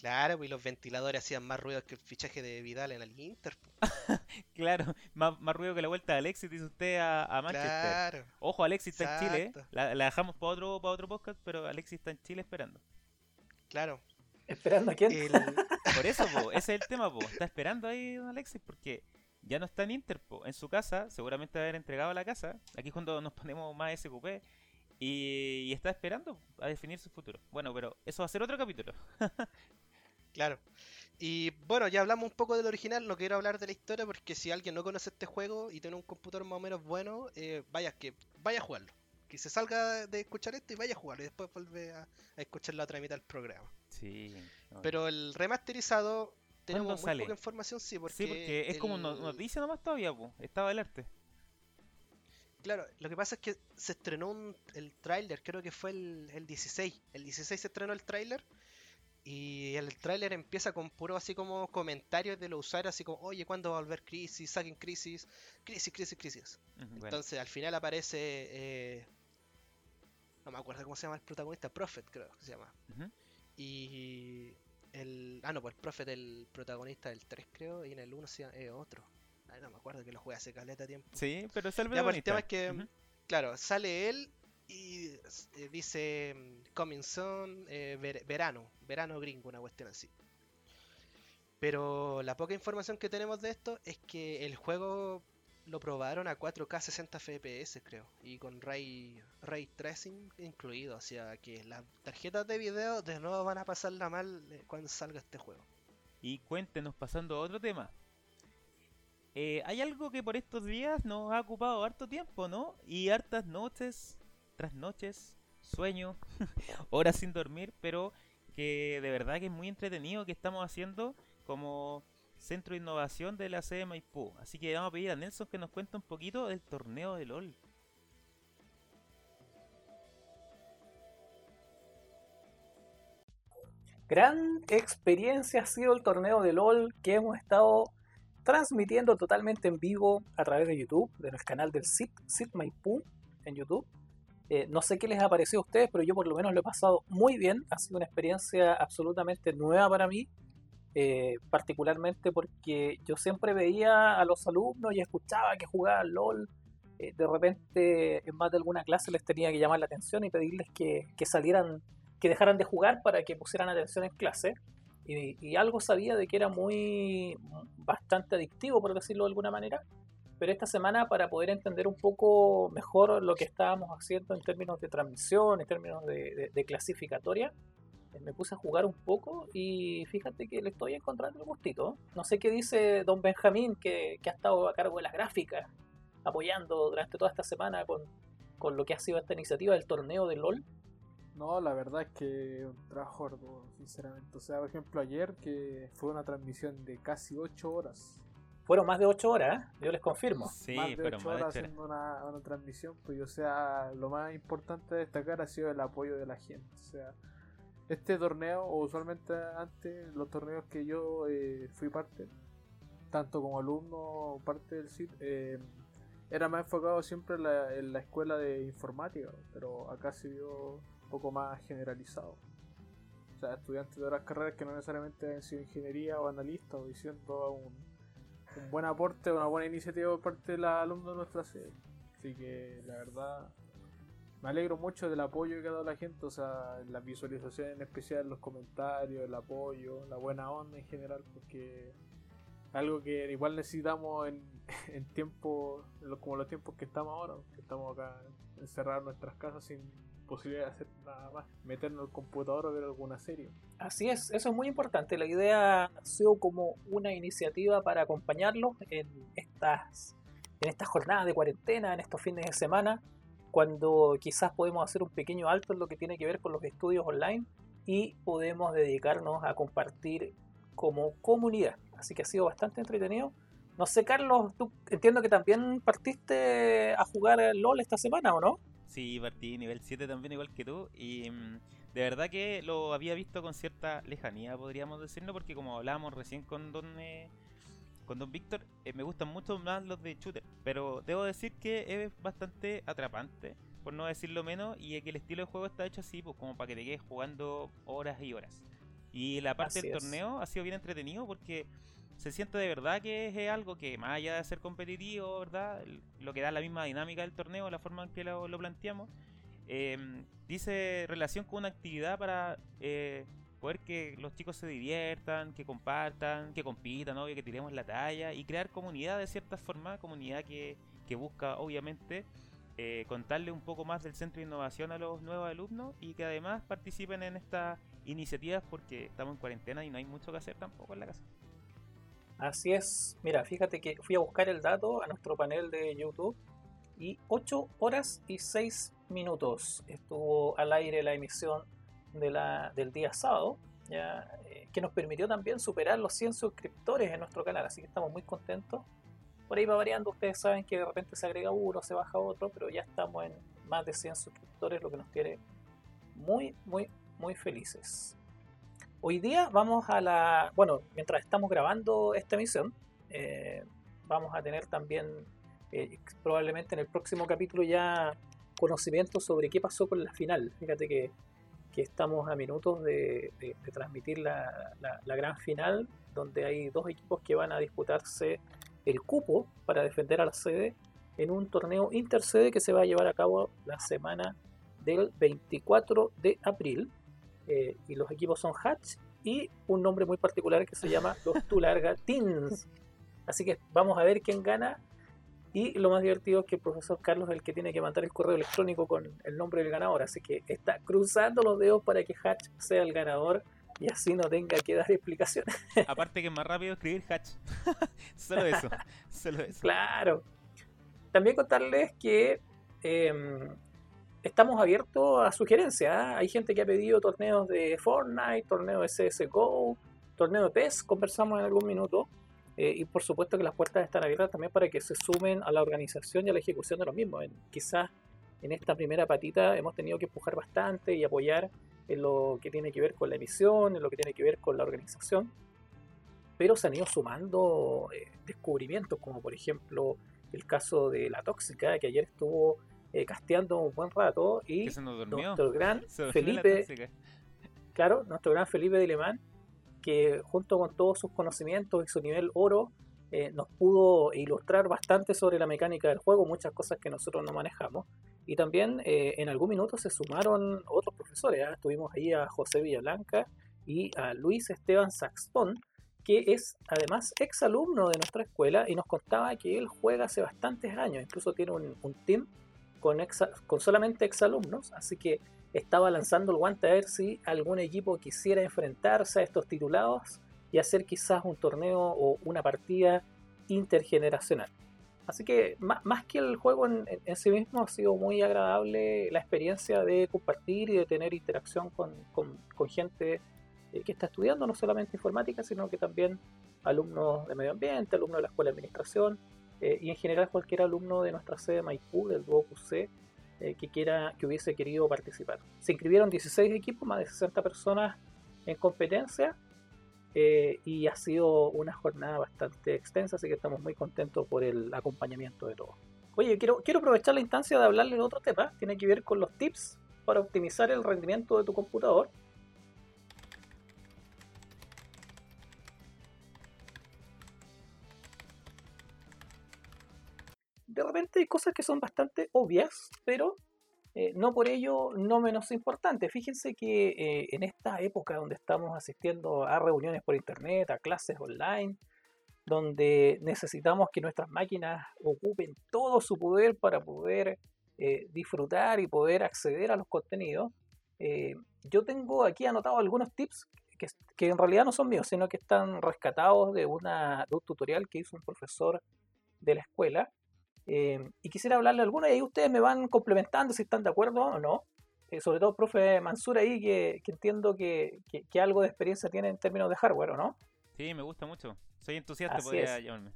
Claro, pues y los ventiladores hacían más ruido que el fichaje de Vidal en el Inter. *laughs* Claro, más, más ruido que la vuelta de Alexis, dice usted a, a Manchester. Claro. Ojo, Alexis está en Chile, ¿eh? La, la dejamos para otro, para otro podcast, pero Alexis está en Chile esperando. Claro. ¿Esperando a quién? El, *laughs* Por eso, po, ese es el tema, po. está esperando ahí don Alexis, porque ya no está en Inter, po. en su casa, seguramente va a haber entregado la casa, aquí es cuando nos ponemos más SQP, y, y está esperando a definir su futuro. Bueno, pero eso va a ser otro capítulo. *laughs* Claro. Y bueno, ya hablamos un poco del original, no quiero hablar de la historia porque si alguien no conoce este juego y tiene un computador más o menos bueno, eh, vaya que vaya a jugarlo. Que se salga de escuchar esto y vaya a jugarlo y después vuelve a, a escuchar la otra mitad del programa. Sí. no, Pero el remasterizado tenemos muy sale? poca información, sí, porque, sí, porque es como el- noticia nomás todavía, po. estaba el arte. Claro, lo que pasa es que se estrenó un- el tráiler, creo que fue el, el 16. El 16 se estrenó el tráiler y el tráiler empieza con puro así como comentarios de los usuarios, así como, oye, ¿cuándo va a volver Crisis? Saquen Crisis, Crisis, Crisis, Crisis. Entonces al final aparece, eh, no me acuerdo cómo se llama el protagonista, Prophet creo que se llama. Ujú. Y el, ah no, pues el Prophet el protagonista del 3 creo, y en el 1 se llama, eh, otro. Ay, no me acuerdo que lo juega hace caleta tiempo. Sí, pero es el Ya, pues, el tema es que, claro, sale él y eh, dice mm, Coming Soon, eh, ver- verano, verano gringo, una cuestión así. Pero la poca información que tenemos de esto es que el juego lo probaron a 4K 60 FPS, creo, y con ray, ray tracing incluido, o sea que las tarjetas de video de nuevo van a pasarla mal eh, cuando salga este juego. Y cuéntenos, pasando a otro tema. Eh, hay algo que por estos días nos ha ocupado harto tiempo, ¿no? Y hartas noches, tras noches, sueño, *laughs* horas sin dormir, pero que de verdad que es muy entretenido que estamos haciendo como centro de innovación de la sede de Maipú. Así que vamos a pedir a Nelson que nos cuente un poquito del torneo de LOL. Gran experiencia ha sido el torneo de LOL que hemos estado transmitiendo totalmente en vivo a través de YouTube, de nuestro canal del SIT, SIT Maipú en YouTube. Eh, no sé qué les ha parecido a ustedes, pero yo por lo menos lo he pasado muy bien. Ha sido una experiencia absolutamente nueva para mí, eh, particularmente porque yo siempre veía a los alumnos y escuchaba que jugaban LOL eh, de repente en más de alguna clase les tenía que llamar la atención y pedirles que, salieran, que dejaran de jugar para que pusieran atención en clase. Y, y algo sabía de que era muy bastante adictivo, por decirlo de alguna manera. Pero esta semana, para poder entender un poco mejor lo que estábamos haciendo en términos de transmisión, en términos de, de- de clasificatoria, eh, me puse a jugar un poco y fíjate que le estoy encontrando el gustito. No sé qué dice don Benjamín, que, que ha estado a cargo de las gráficas, apoyando durante toda esta semana con, con lo que ha sido esta iniciativa del torneo de LOL. No, la verdad es que un trabajo arduo, sinceramente. O sea, por ejemplo, ayer que fue una transmisión de casi 8 horas. Fueron más de 8 horas, ¿eh? yo les confirmo. Sí, más de fueron 8 más de horas ocho horas. haciendo una, una transmisión. Pues, o sea, lo más importante a destacar ha sido el apoyo de la gente. O sea, este torneo, o usualmente antes, los torneos que yo eh, fui parte, tanto como alumno o parte del SIT, eh, era más enfocado siempre en la, en la escuela de informática, pero acá se vio un poco más generalizado. O sea, estudiantes de otras carreras que no necesariamente han sido ingeniería o analista o diciendo un, un buen aporte, una buena iniciativa por parte de los alumnos de nuestra sede. Así que la verdad me alegro mucho del apoyo que ha dado la gente, o sea, las visualizaciones en especial, los comentarios, el apoyo, la buena onda en general, porque algo que igual necesitamos en, *laughs* en lo- como los tiempos que estamos ahora, que estamos acá encerrados en nuestras casas sin posibilidad de hacer nada más, meternos al computador o ver alguna serie. Así es, eso es muy importante. La idea nació como una iniciativa para acompañarlos en estas, en estas jornadas de cuarentena, en estos fines de semana, cuando quizás podemos hacer un pequeño alto en lo que tiene que ver con los estudios online y podemos dedicarnos a compartir como comunidad. Así que ha sido bastante entretenido. No sé, Carlos, tú entiendo que también partiste a jugar LOL esta semana, ¿o no? Sí, partí nivel 7 también igual que tú y mm, de verdad que lo había visto con cierta lejanía, podríamos decirlo, porque como hablábamos recién con Don eh, con Don Víctor, eh, me gustan mucho más los de shooter, pero debo decir que es bastante atrapante, por no decirlo menos, y que el estilo de juego está hecho así, pues como para que te quedes jugando horas y horas. Y la parte Así del es. torneo ha sido bien entretenido porque se siente de verdad que es algo que más allá de ser competitivo, ¿verdad? Lo que da la misma dinámica del torneo, la forma en que lo, planteamos, eh, dice relación con una actividad para eh, poder que los chicos se diviertan, que compartan, que compitan, obvio, que tiremos la talla y crear comunidad de cierta forma, comunidad que, que busca obviamente eh, contarle un poco más del centro de innovación a los nuevos alumnos y que además participen en estas iniciativas porque estamos en cuarentena y no hay mucho que hacer tampoco en la casa. Así es. Mira, fíjate que fui a buscar el dato a nuestro panel de YouTube y 8 horas y 6 minutos estuvo al aire la emisión del día sábado, eh, que nos permitió también superar los 100 suscriptores en nuestro canal, así que estamos muy contentos. Por ahí va variando, ustedes saben que de repente se agrega uno, se baja otro, pero ya estamos en más de 100 suscriptores, lo que nos tiene muy, muy, muy felices. Hoy día vamos a la. Bueno, mientras estamos grabando esta emisión, eh, vamos a tener también, eh, probablemente en el próximo capítulo, ya conocimiento sobre qué pasó con la final. Fíjate que, que estamos a minutos de, transmitir la, la- la gran final, donde hay dos equipos que van a disputarse el cupo para defender a la sede en un torneo intersede que se va a llevar a cabo la semana del 24 de abril eh, y los equipos son Hatch y un nombre muy particular que se llama los *laughs* Tularga Teens. Así que vamos a ver quién gana. Y lo más divertido es que el profesor Carlos es el que tiene que mandar el correo electrónico con el nombre del ganador. Así que está cruzando los dedos para que Hatch sea el ganador y así no tenga que dar explicaciones. *laughs* Aparte que es más rápido escribir hatch. *laughs* solo eso, solo eso. Claro. También contarles que eh, estamos abiertos a sugerencias. ¿ah? Hay gente que ha pedido torneos de Fortnite, torneos de CSGO, torneo de PES, conversamos en algún minuto. Eh, y por supuesto que las puertas están abiertas también para que se sumen a la organización y a la ejecución de los mismos. Quizás en esta primera patita hemos tenido que empujar bastante y apoyar en lo que tiene que ver con la emisión, en lo que tiene que ver con la organización. Pero se han ido sumando eh, descubrimientos, como por ejemplo el caso de la tóxica, que ayer estuvo eh, casteando un buen rato, y se nos nuestro gran *laughs* Se Felipe, claro, nuestro gran Felipe de Alemán, que junto con todos sus conocimientos y su nivel oro, eh, nos pudo ilustrar bastante sobre la mecánica del juego, muchas cosas que nosotros no manejamos. Y también eh, en algún minuto se sumaron otros profesores. ¿ah? Tuvimos ahí a José Villablanca y a Luis Esteban Saxton, que es además exalumno de nuestra escuela y nos contaba que él juega hace bastantes años, incluso tiene un, un team con, con solamente exalumnos, así que estaba lanzando el guante a ver si algún equipo quisiera enfrentarse a estos titulados y hacer quizás un torneo o una partida intergeneracional. Así que más, que el juego en, sí mismo ha sido muy agradable la experiencia de compartir y de tener interacción con, gente eh, que está estudiando no solamente informática, sino que también alumnos de medio ambiente, alumnos de la escuela de administración eh, y en general cualquier alumno de nuestra sede Maipú, del C eh, que, quiera, que hubiese querido participar. Se inscribieron 16 equipos, más de 60 personas en competencia eh, y ha sido una jornada bastante extensa, así que estamos muy contentos por el acompañamiento de todos. Oye, quiero, quiero aprovechar la instancia de hablarle de otro tema, tiene que ver con los tips para optimizar el rendimiento de tu computador. De repente hay cosas que son bastante obvias, pero eh, no por ello no menos importantes. Fíjense que eh, en esta época donde estamos asistiendo a reuniones por internet, a clases online, donde necesitamos que nuestras máquinas ocupen todo su poder para poder eh, disfrutar y poder acceder a los contenidos, yo tengo aquí anotado algunos tips que, que, en realidad no son míos, sino que están rescatados de, una, de un tutorial que hizo un profesor de la escuela Em, y quisiera hablarle alguna y ahí ustedes me van complementando si están de acuerdo o no. Eh, sobre todo, profe Mansur ahí, que, entiendo que, algo de experiencia tiene en términos de hardware, ¿o no? Sí, me gusta mucho. Soy entusiasta, podría llamarme.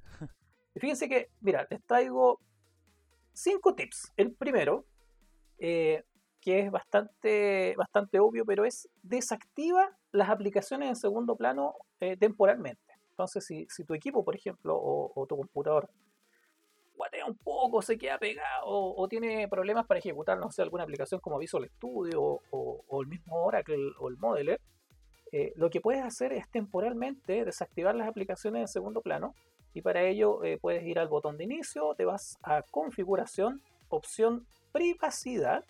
Fíjense que, mira, les traigo cinco tips. El primero, eh, que es bastante, bastante obvio, pero es desactiva las aplicaciones en segundo plano eh, temporalmente. Entonces, si, tu equipo, por ejemplo, o tu computador guatea un poco, se queda pegado o, tiene problemas para ejecutar, no sé, alguna aplicación como Visual Studio o, el mismo Oracle o el Modeler, eh, lo que puedes hacer es temporalmente desactivar las aplicaciones en segundo plano y para ello eh, puedes ir al botón de inicio, te vas a configuración, opción privacidad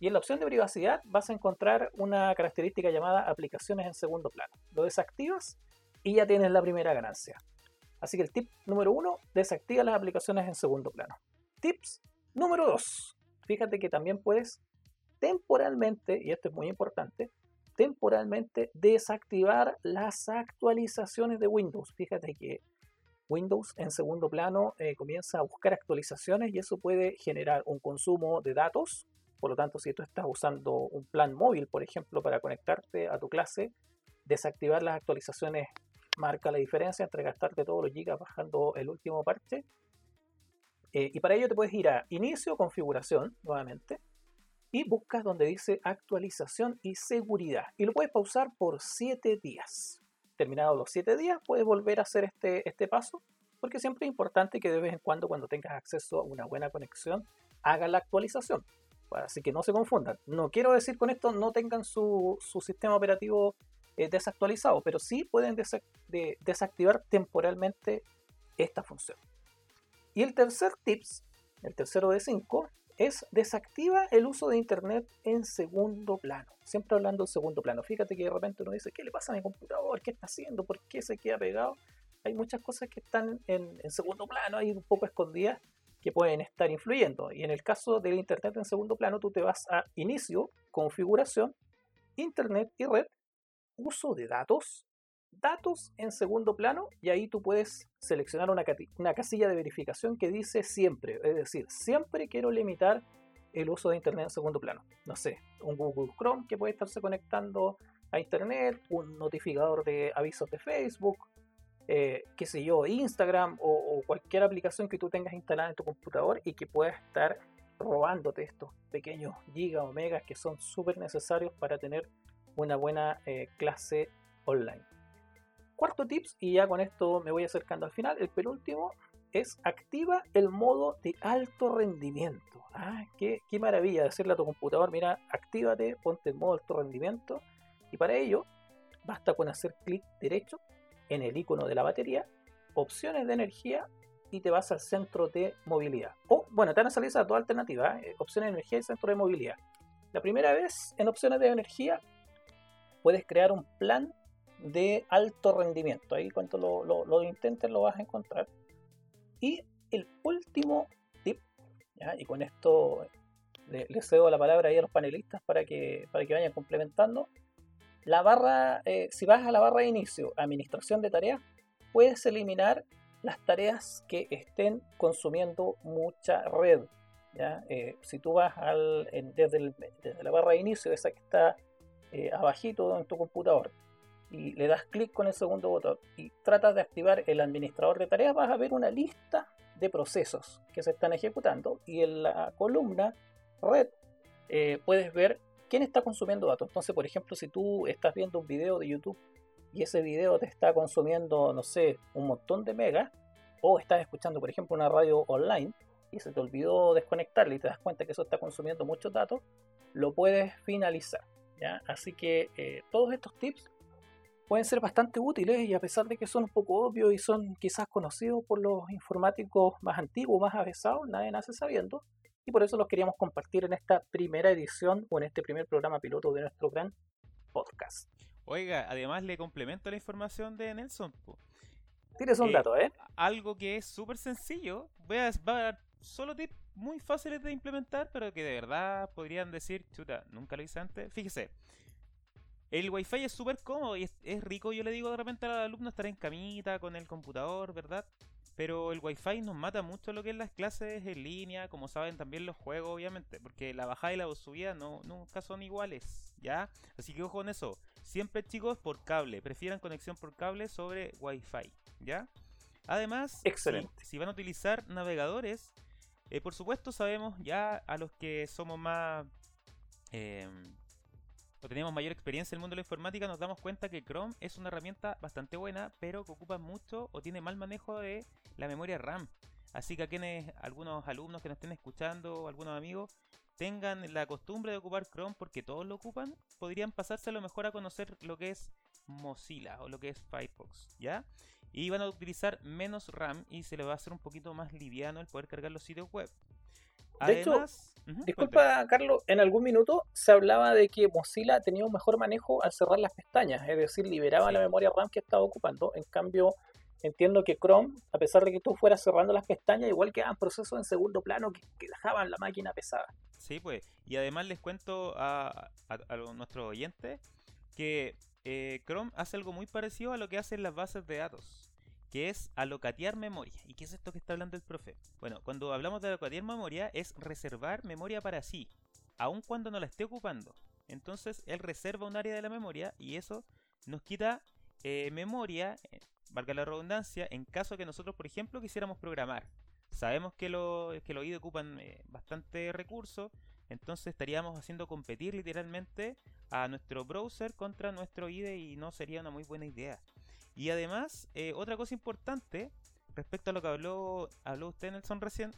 y en la opción de privacidad vas a encontrar una característica llamada aplicaciones en segundo plano. Lo desactivas y ya tienes la primera ganancia. Así que el tip número uno, desactiva las aplicaciones en segundo plano. Tips número dos, fíjate que también puedes temporalmente, y esto es muy importante, temporalmente desactivar las actualizaciones de Windows. Fíjate que Windows en segundo plano eh, comienza a buscar actualizaciones y eso puede generar un consumo de datos. Por lo tanto, si tú estás usando un plan móvil, por ejemplo, para conectarte a tu clase, desactivar las actualizaciones marca la diferencia entre gastarte todos los gigas bajando el último parche. Eh, y para ello te puedes ir a inicio, configuración, nuevamente, y buscas donde dice actualización y seguridad. Y lo puedes pausar por 7 días. Terminados los 7 días, puedes volver a hacer este, este paso, porque siempre es importante que de vez en cuando, cuando tengas acceso a una buena conexión, haga la actualización. Así que no se confundan. No quiero decir con esto no tengan su, su sistema operativo eh, desactualizado, pero sí pueden desactivar temporalmente esta función. Y el tercer tips, el tercero de 5, es desactiva el uso de internet en segundo plano. Siempre hablando en segundo plano. Fíjate que de repente uno dice, ¿qué le pasa a mi computador? ¿Qué está haciendo? ¿Por qué se queda pegado? Hay muchas cosas que están en, en segundo plano, ahí un poco escondidas, que pueden estar influyendo. Y en el caso del internet en segundo plano, tú te vas a inicio, configuración, internet y red, uso de datos, datos en segundo plano y ahí tú puedes seleccionar una, una, casilla de verificación que dice siempre, es decir, siempre quiero limitar el uso de Internet en segundo plano. No sé, un Google Chrome que puede estarse conectando a Internet, un notificador de avisos de Facebook, eh, qué sé yo, Instagram o, o, cualquier aplicación que tú tengas instalada en tu computador y que pueda estar robándote estos pequeños gigas o megas que son súper necesarios para tener una buena eh, clase online. Cuarto tips, y ya con esto me voy acercando al final, el penúltimo es activa el modo de alto rendimiento. Ah, qué, qué maravilla decirle a tu computador, mira, actívate, ponte en modo alto rendimiento. Y para ello, basta con hacer clic derecho en el icono de la batería opciones de energía y te vas al centro de movilidad. O, bueno, te van a salir esas dos alternativas, ¿eh? opciones de energía y centro de movilidad. La primera vez en opciones de energía puedes crear un plan de alto rendimiento. Ahí cuando lo, lo, intentes lo vas a encontrar. Y el último tip, y con esto le, cedo la palabra a los panelistas para que, para que vayan complementando. La barra, eh, si vas a la barra de inicio, administración de tareas, puedes eliminar las tareas que estén consumiendo mucha red. Eh, si tú vas al, desde, la barra de inicio, esa que está eh, abajito en tu computador, y le das clic con el segundo botón y tratas de activar el administrador de tareas, vas a ver una lista de procesos que se están ejecutando y en la columna red eh, puedes ver quién está consumiendo datos. Entonces, por ejemplo, si tú estás viendo un video de YouTube y ese video te está consumiendo, no sé, un montón de megas, o estás escuchando, por ejemplo, una radio online y se te olvidó desconectarle y te das cuenta que eso está consumiendo muchos datos, lo puedes finalizar. ¿Ya? Así que eh, todos estos tips pueden ser bastante útiles y a pesar de que son un poco obvios y son quizás conocidos por los informáticos más antiguos, más avesados, nadie nace sabiendo. Y por eso los queríamos compartir en esta primera edición o en este primer programa piloto de nuestro gran podcast. Oiga, además le complemento la información de Nelson. Tienes un eh, dato, ¿eh? Algo que es súper sencillo. Voy a, dar solo tips muy fáciles de implementar, pero que de verdad podrían decir, chuta, nunca lo hice antes. Fíjese, el wifi es súper cómodo y es, rico, yo le digo de repente al alumno estar en camita con el computador, ¿verdad? Pero el wifi nos mata mucho lo que es las clases en línea, como saben también los juegos, obviamente, porque la bajada y la subida no, nunca son iguales, ¿ya? Así que ojo con eso. Siempre chicos por cable, prefieran conexión por cable sobre wifi, ¿ya? Además, Si, van a utilizar navegadores, eh, por supuesto sabemos ya a los que somos más... Eh, o tenemos mayor experiencia en el mundo de la informática, nos damos cuenta que Chrome es una herramienta bastante buena, pero que ocupa mucho o tiene mal manejo de la memoria RAM. Así que a quienes, algunos alumnos que nos estén escuchando, o algunos amigos, tengan la costumbre de ocupar Chrome porque todos lo ocupan, podrían pasarse a lo mejor a conocer lo que es Mozilla o lo que es Firefox, ¿ya? Y van a utilizar menos RAM y se les va a hacer un poquito más liviano el poder cargar los sitios web. Además, Disculpa, Carlos, en algún minuto se hablaba de que Mozilla tenía un mejor manejo al cerrar las pestañas, es decir, liberaba la memoria RAM que estaba ocupando. En cambio, entiendo que Chrome, a pesar de que tú fueras cerrando las pestañas, igual quedaban procesos en segundo plano que, dejaban la máquina pesada. Sí, pues. Y además les cuento a, a, nuestros oyentes que eh, Chrome hace algo muy parecido a lo que hacen las bases de datos que es alocatear memoria. ¿Y qué es esto que está hablando el profe? Bueno, cuando hablamos de alocatear memoria es reservar memoria para sí, aun cuando no la esté ocupando. Entonces él reserva un área de la memoria y eso nos quita eh, memoria, eh, valga la redundancia, en caso que nosotros, por ejemplo, quisiéramos programar. Sabemos que, lo, que los IDE ocupan eh, bastante recursos, entonces estaríamos haciendo competir literalmente a nuestro browser contra nuestro IDE y no sería una muy buena idea. Y además, eh, otra cosa importante respecto a lo que habló, habló usted, Nelson, recién,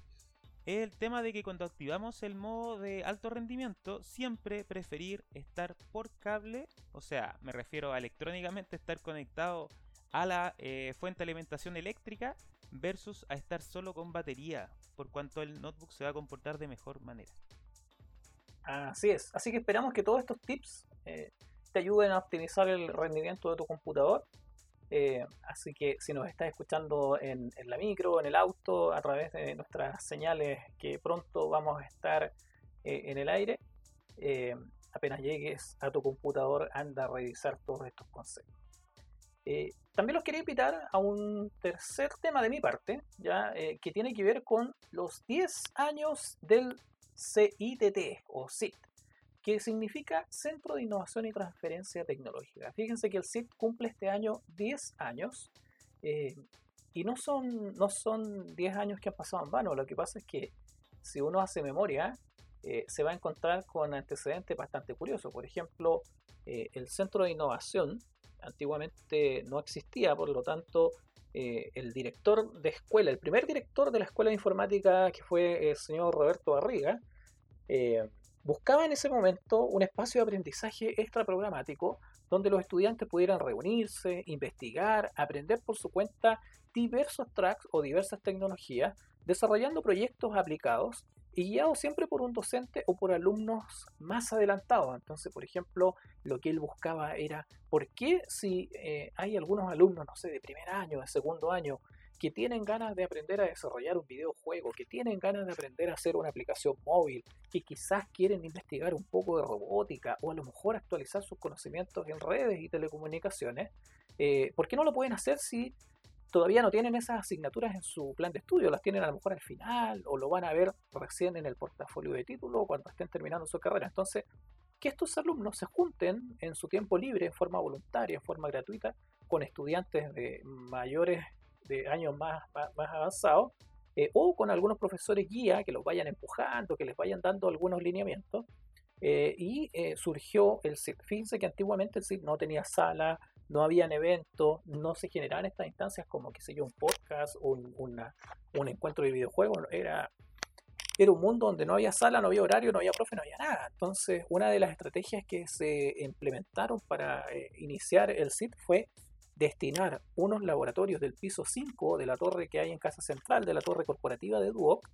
es el tema de que cuando activamos el modo de alto rendimiento, siempre preferir estar por cable, o sea, me refiero a electrónicamente estar conectado a la eh, fuente de alimentación eléctrica versus a estar solo con batería, por cuanto el notebook se va a comportar de mejor manera. Así es, así que esperamos que todos estos tips eh, te ayuden a optimizar el rendimiento de tu computador eh, así que si nos estás escuchando en, la micro, en el auto, a través de nuestras señales que pronto vamos a estar eh, en el aire, eh, apenas llegues a tu computador, anda a revisar todos estos conceptos. también los quería invitar a un tercer tema de mi parte, ya que tiene que ver con los 10 años del CITT o CIT, que significa Centro de Innovación y Transferencia Tecnológica. Fíjense que el CIT cumple este año 10 años eh, y no son, no son 10 años que han pasado en vano, lo que pasa es que si uno hace memoria, eh, se va a encontrar con antecedentes bastante curiosos. Por ejemplo, eh, el Centro de Innovación antiguamente no existía, por lo tanto, el director de escuela, el primer director de la Escuela de Informática, que fue el señor Roberto Barriga, buscaba en ese momento un espacio de aprendizaje extra programático donde los estudiantes pudieran reunirse, investigar, aprender por su cuenta diversos tracks o diversas tecnologías, desarrollando proyectos aplicados y guiados siempre por un docente o por alumnos más adelantados. Entonces, por ejemplo, lo que él buscaba era, ¿por qué si eh, hay algunos alumnos, no sé, de primer año, de segundo año, que tienen ganas de aprender a desarrollar un videojuego, que tienen ganas de aprender a hacer una aplicación móvil, que quizás quieren investigar un poco de robótica o a lo mejor actualizar sus conocimientos en redes y telecomunicaciones, eh, ¿por qué no lo pueden hacer si todavía no tienen esas asignaturas en su plan de estudio? Las tienen a lo mejor al final o lo van a ver recién en el portafolio de título cuando estén terminando su carrera. Entonces, que estos alumnos se junten en su tiempo libre, en forma voluntaria, en forma gratuita, con estudiantes de mayores de años más, más, avanzados, eh, o con algunos profesores guía que los vayan empujando, que les vayan dando algunos lineamientos. Eh, y eh, surgió el CID. Fíjense que antiguamente el CID no tenía sala, no habían eventos, no se generaban estas instancias como, qué sé yo, un podcast, un, un encuentro de videojuegos. Era, era un mundo donde no había sala, no había horario, no había profe, no había nada. Entonces, una de las estrategias que se implementaron para iniciar el CID fue destinar unos laboratorios del piso 5 de la torre que hay en Casa Central, de la torre corporativa de Duoc,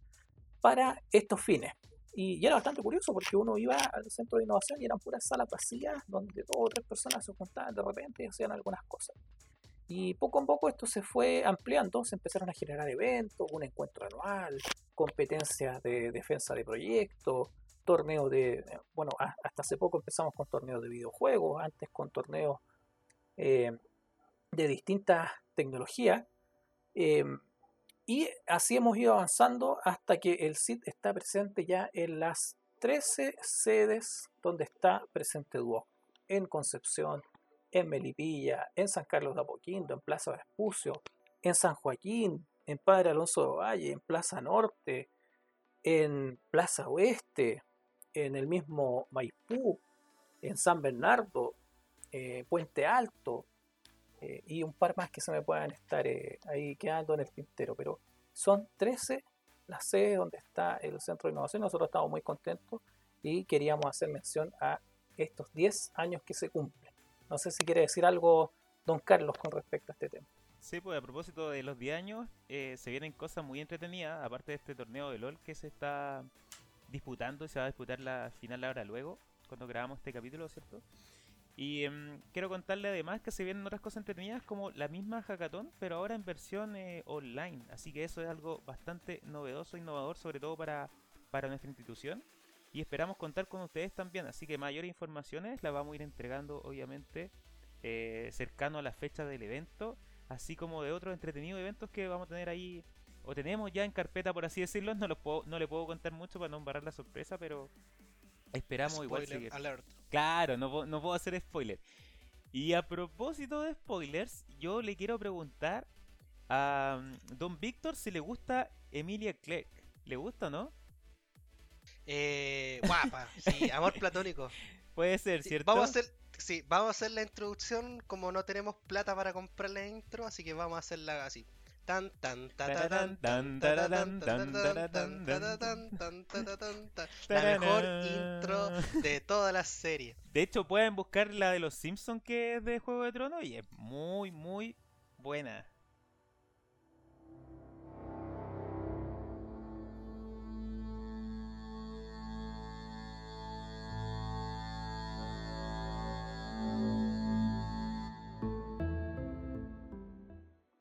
para estos fines. Y, era bastante curioso porque uno iba al centro de innovación y eran puras salas vacías donde dos o tres personas se juntaban de repente y hacían algunas cosas. Y poco a poco esto se fue ampliando, se empezaron a generar eventos, un encuentro anual, competencias de defensa de proyectos, torneos de, bueno, hasta hace poco empezamos con torneos de videojuegos, antes con torneos eh, de distintas tecnologías. Em, y así hemos ido avanzando hasta que el SIT está presente ya en las 13 sedes donde está presente Duoc. En Concepción, en Melipilla, en San Carlos de Apoquindo, en Plaza Vespucio, en San Joaquín, en Padre Alonso de Valle, en Plaza Norte, en Plaza Oeste, en el mismo Maipú, en San Bernardo, eh, Puente Alto, eh, y un par más que se me puedan estar eh, ahí quedando en el tintero, pero son 13 las sedes donde está el centro de innovación. Nosotros estamos muy contentos y queríamos hacer mención a estos 10 años que se cumplen. No sé si quiere decir algo, don Carlos, con respecto a este tema. Sí, pues a propósito de los 10 años, eh, se vienen cosas muy entretenidas, aparte de este torneo de LOL que se está disputando y se va a disputar la final ahora luego, cuando grabamos este capítulo, ¿cierto? Y em, quiero contarle además que se vienen otras cosas entretenidas como la misma hackathon, pero ahora en versión eh, online. Así que eso es algo bastante novedoso, innovador, sobre todo para, para nuestra institución. Y esperamos contar con ustedes también. Así que mayores informaciones las vamos a ir entregando, obviamente, eh, cercano a la fecha del evento. Así como de otros entretenidos eventos que vamos a tener ahí, o tenemos ya en carpeta, por así decirlo. No, los puedo, no le puedo contar mucho para no embarrar la sorpresa, pero Esperamos igual seguir. Claro, no, no puedo hacer spoiler. Y a propósito de spoilers, yo le quiero preguntar a mm, Don Víctor si le gusta Emilia Clark. ¿Le gusta o no? Eh, guapa, sí, *laughs* amor platónico. Puede ser, ¿cierto? Vamos a hacer, sí, vamos a hacer la introducción como no tenemos plata para comprar la intro, así que vamos a hacerla así. Tan tan la mejor intro de toda la serie. De hecho, pueden buscar la de los Simpsons que es de Juego de Tronos y es muy, muy buena.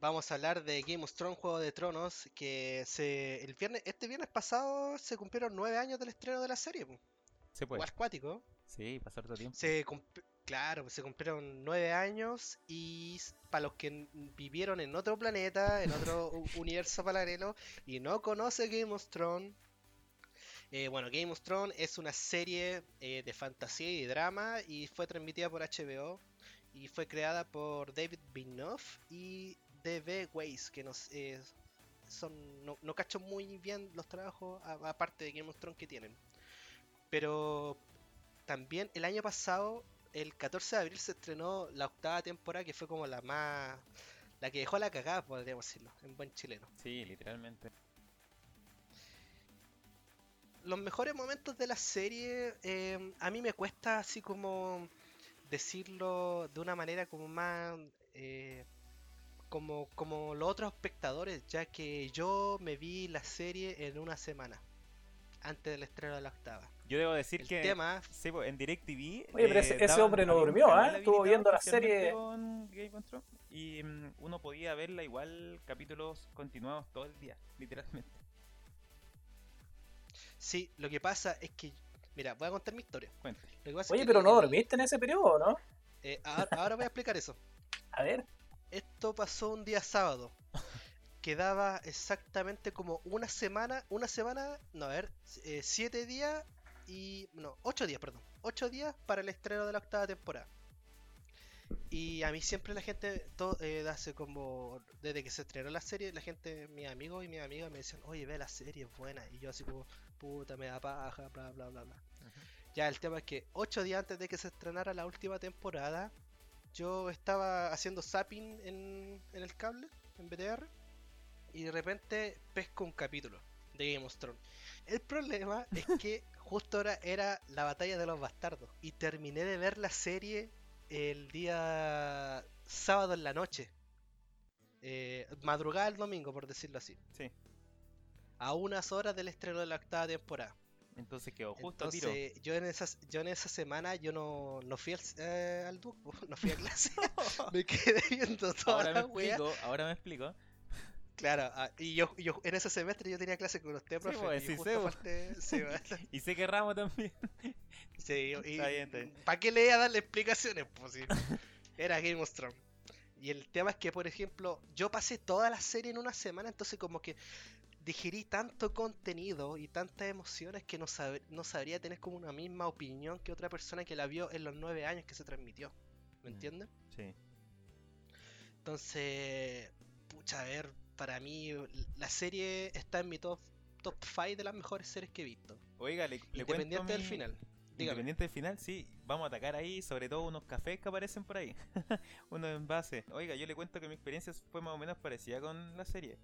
Vamos a hablar de Game of Thrones, Juego de Tronos, que se, el viernes, este viernes pasado se cumplieron nueve años del estreno de la serie. Se puede. acuático. Sí, pasar todo tiempo. Se claro, se cumplieron nueve años y para los que vivieron en otro planeta, en otro *laughs* universo paralelo y no conoce Game of Thrones, eh, bueno, Game of Thrones es una serie eh, de fantasía y drama y fue transmitida por HBO y fue creada por David Benioff y DB Ways, que nos eh, son no, no, cacho muy bien los trabajos aparte de Game of Thrones que tienen. Pero también el año pasado, el 14 de abril se estrenó la octava temporada que fue como la más la que dejó la cagada, podríamos decirlo, en buen chileno. Sí, literalmente. Los mejores momentos de la serie, eh, a mí me cuesta así como decirlo de una manera como más eh, como, como los otros espectadores, ya que yo me vi la serie en una semana antes del estreno de la octava. Yo debo decir El que tema, sí, pues, en DirecTV. Oye, pero ese- ese daban- hombre no durmió, ¿ah? Estuvo viendo la serie. con Game of Thrones, y mm, uno podía verla igual capítulos continuados todo el día, *laughs* literalmente. sí, lo que pasa es que, mira, voy a contar mi historia. Oye, que pero no dormiste en ese periodo, ¿no? eh, ahora, ahora voy a explicar eso. *laughs* A ver. Esto pasó un día sábado. *laughs* Quedaba exactamente como una semana, una semana, no, a ver, eh, siete días y, no, ocho días, perdón, ocho días para el estreno de la octava temporada. Y a mí siempre la gente, todo, eh, hace como, desde que se estrenó la serie, la gente, mis amigos y mis amigas me decían, oye, ve la serie, es buena. Y yo así como, puta, me da paja, bla, bla, bla, bla. Ya, el tema es que ocho días antes de que se estrenara la última temporada, yo estaba haciendo zapping en, en el cable, en BTR, y de repente pesco un capítulo de Game of Thrones. El problema *laughs* es que justo ahora era la batalla de los bastardos, y terminé de ver la serie el día sábado en la noche. Eh, madrugada el domingo, por decirlo así. Sí. A unas horas del estreno de la octava temporada. Entonces quedó justo a tiro. Entonces, yo en esa, yo en esa semana yo no, no fui al, eh, al *laughs* no fui a clase. *laughs* me quedé viendo toda Ahora me wea. explico, ahora me explico. Claro, ah, y yo, yo en ese semestre yo tenía clase con usted, profe. pues, y sí justo sé, sí, bueno, *laughs* Y sé que Ramo también. sí, y, Está bien, está bien. ¿Para qué le iba a darle explicaciones? Pues sí. Era Game of Thrones. Y el tema es que, por ejemplo, yo pasé toda la serie en una semana, entonces como que digerí tanto contenido y tantas emociones que no, sab- no sabría tener como una misma opinión que otra persona que la vio en los nueve años que se transmitió. ¿Me Mm. entiendes? Sí. Entonces, pucha, a ver, para mí la serie está en mi top top 5 de las mejores series que he visto. Oiga, le, le cuento Independiente del final. Dígame. Independiente del final, sí, vamos a atacar ahí, sobre todo unos cafés que aparecen por ahí, *laughs* unos envases. Oiga, yo le cuento que mi experiencia fue más o menos parecida con la serie.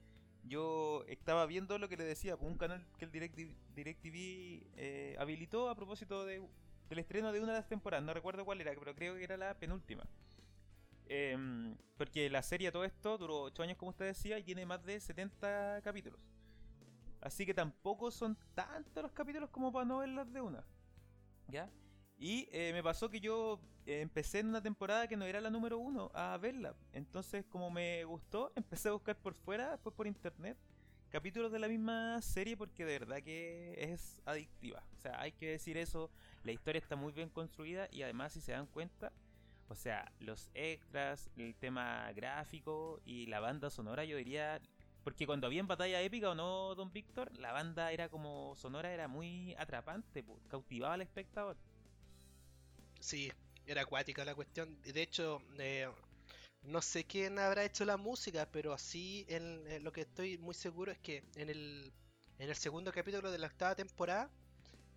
Yo estaba viendo lo que le decía, pues, un canal que el DirecTV, DirecTV eh, habilitó a propósito de, del estreno de una de las temporadas, no recuerdo cuál era, pero creo que era la penúltima. Em, porque la serie, todo esto, duró 8 años, como usted decía, y tiene más de 70 capítulos. Así que tampoco son tantos los capítulos como para no verlas de una. ¿Ya? Y eh, me pasó que yo eh, empecé en una temporada que no era la número uno a verla. Entonces, como me gustó, *laughs* empecé a buscar por fuera, después por internet, capítulos de la misma serie porque de verdad que es adictiva. O sea, hay que decir eso. La historia está muy bien construida y además, si se dan cuenta, o sea, los extras, el tema gráfico y la banda sonora, yo diría. Porque cuando había en batalla épica o no, Don Víctor, la banda era como sonora, era muy atrapante, cautivaba al espectador. Sí, era acuática la cuestión. De hecho, eh, no sé quién habrá hecho la música, pero así en, en lo que estoy muy seguro es que en el, en el segundo capítulo de la octava temporada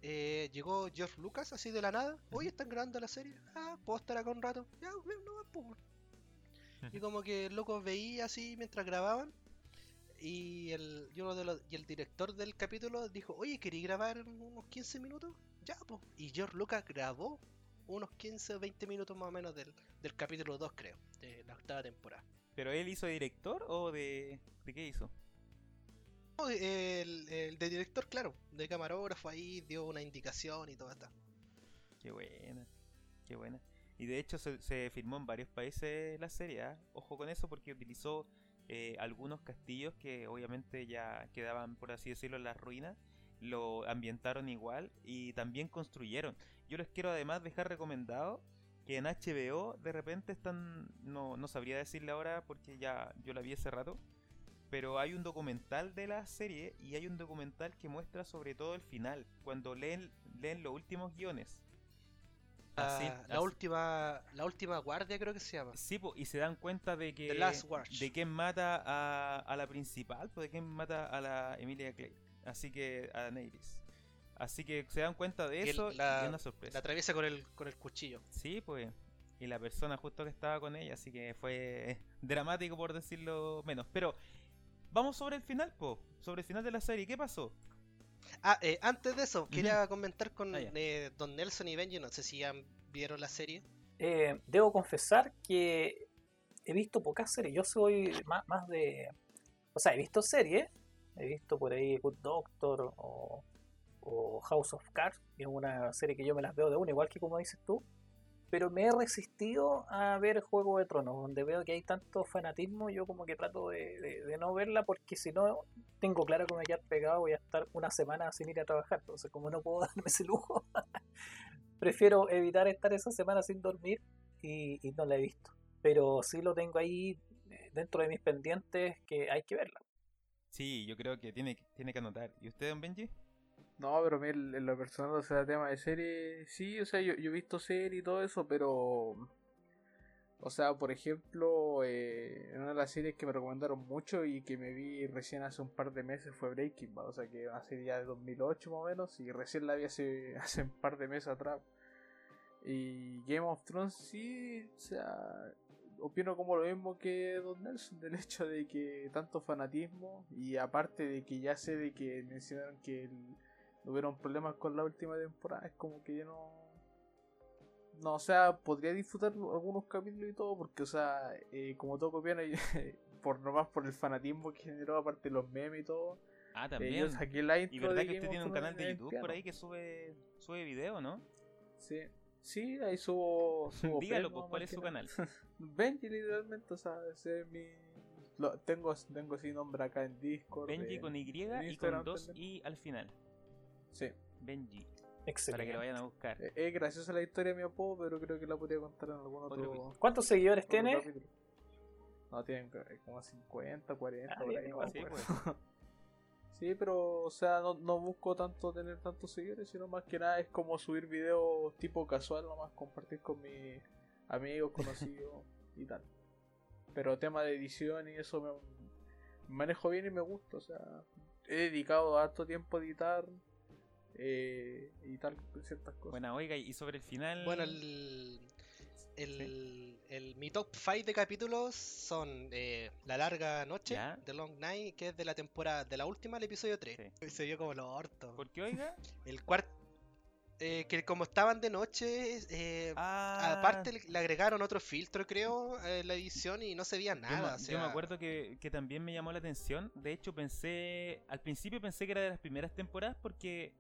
eh, llegó George Lucas así de la nada. Oye, están grabando la serie. Ah, puedo estar acá un rato. Ya, no, pues. Y como que el loco veía así mientras grababan. Y el, y uno de los- y el director del capítulo dijo, oye, ¿queréis grabar unos 15 minutos? Ya, pues. Y George Lucas grabó unos 15 o 20 minutos más o menos del, del capítulo 2, creo, de la octava temporada. ¿Pero él hizo de director o de, de qué hizo? No, El, el de director, claro, de camarógrafo ahí dio una indicación y todo esto. Qué buena, qué buena. Y de hecho se, se filmó en varios países la serie, ¿ah? ojo con eso porque utilizó eh, algunos castillos que obviamente ya quedaban, por así decirlo, en las ruinas, lo ambientaron igual y también construyeron. Yo les quiero además dejar recomendado que en HBO de repente están, no, no sabría decirle ahora porque ya yo la vi hace rato, pero hay un documental de la serie y hay un documental que muestra sobre todo el final, cuando leen, leen los últimos guiones. Así- Ah, la así- última la última guardia creo que se llama. Sí, po, y se dan cuenta de que de quién mata a, a la principal, pues de quién mata a la Emilia Clay, así que a Daenerys. Así que se dan cuenta de Y el- eso la- y una sorpresa. La atraviesa con el con el cuchillo. Sí, pues. Y la persona justo que estaba con ella, así que fue *laughs* dramático por decirlo menos. Pero vamos sobre el final, po, sobre el final de la serie, ¿qué pasó? Ah, eh, antes de eso, quería comentar con Ah, eh, Don Nelson y Benji, no sé si ya vieron la serie. eh, debo confesar que he visto pocas series. Yo soy más, más de. O sea, he visto series. He visto por ahí Good Doctor o, House of Cards, que es una serie que yo me las veo de una, igual que como dices tú. Pero me he resistido a ver Juego de Tronos, donde veo que hay tanto fanatismo. Yo, como que trato de, no verla, porque si no, tengo claro que me voy a quedar pegado. Voy a estar una semana sin ir a trabajar. Entonces, como no puedo *laughs* darme ese lujo, prefiero evitar estar esa semana sin dormir y, y no la he visto. Pero sí lo tengo ahí eh, dentro de mis pendientes que hay que verla. Sí, yo creo que tiene, tiene que anotar. ¿Y usted, don Benji? No, pero a mí en en lo personal, o sea, tema de serie, sí, o sea, yo, yo he visto serie y todo eso, pero... O sea, por ejemplo, eh, una de las series que me recomendaron mucho y que me vi recién hace un par de meses fue Breaking Bad, o sea, que una serie ya de 2008 más o menos, y recién la vi hace, *laughs* hace un par de meses atrás. Y Game of Thrones sí, o sea, opino como lo mismo que Don Nelson, del hecho de que tanto fanatismo y aparte de que ya sé de que mencionaron que el- hubieron problemas con la última temporada, es como que yo no... No, o sea, podría disfrutar algunos capítulos y todo, porque, o sea, eh, como todo copiano, *laughs* por nomás por el fanatismo que generó, aparte de los memes y todo, Ah, eh, también. yo saqué la intro Y verdad que usted tiene un canal de YouTube por ahí que sube sube video, ¿no? Sí, sí, ahí subo. subo *laughs* Dígalo, pues, ¿cuál es su canal? *laughs* Benji, literalmente, o sea, ese es mi. Lo, tengo, tengo así nombre acá en Discord. Benji en- con Y y con dos. I al final. Sí. Benji, para Excelente. que lo vayan a buscar. Eh, Es graciosa la historia de mi apodo, pero creo que la podría contar en algún Otro. ¿Cuántos seguidores otro tiene? capítulo. No, tienen como 50, 40, Ah, por ahí, no igual, me *laughs* sí, pero, o sea, no, no busco tanto tener tantos seguidores, sino más que nada es como subir videos tipo casual, nomás compartir con mis amigos, conocidos *laughs* y tal. Pero tema de edición y eso me manejo bien y me gusta, o sea, he dedicado harto tiempo a editar eh, y tal, ciertas cosas. Bueno, oiga, y sobre el final. Bueno, el, el, el- mi top 5 de capítulos son eh, La Larga Noche, Ya. The Long Night, que es de la temporada, de la última, el episodio 3. Se vio como lo orto. ¿Por qué, oiga? *laughs* El cuarto, que como estaban de noche, eh, Ah, aparte le, le agregaron otro filtro, creo, a la edición y no se veía yo, nada. me, o yo me acuerdo que, que también me llamó la atención. De hecho, pensé. Al principio pensé que era de las primeras temporadas porque.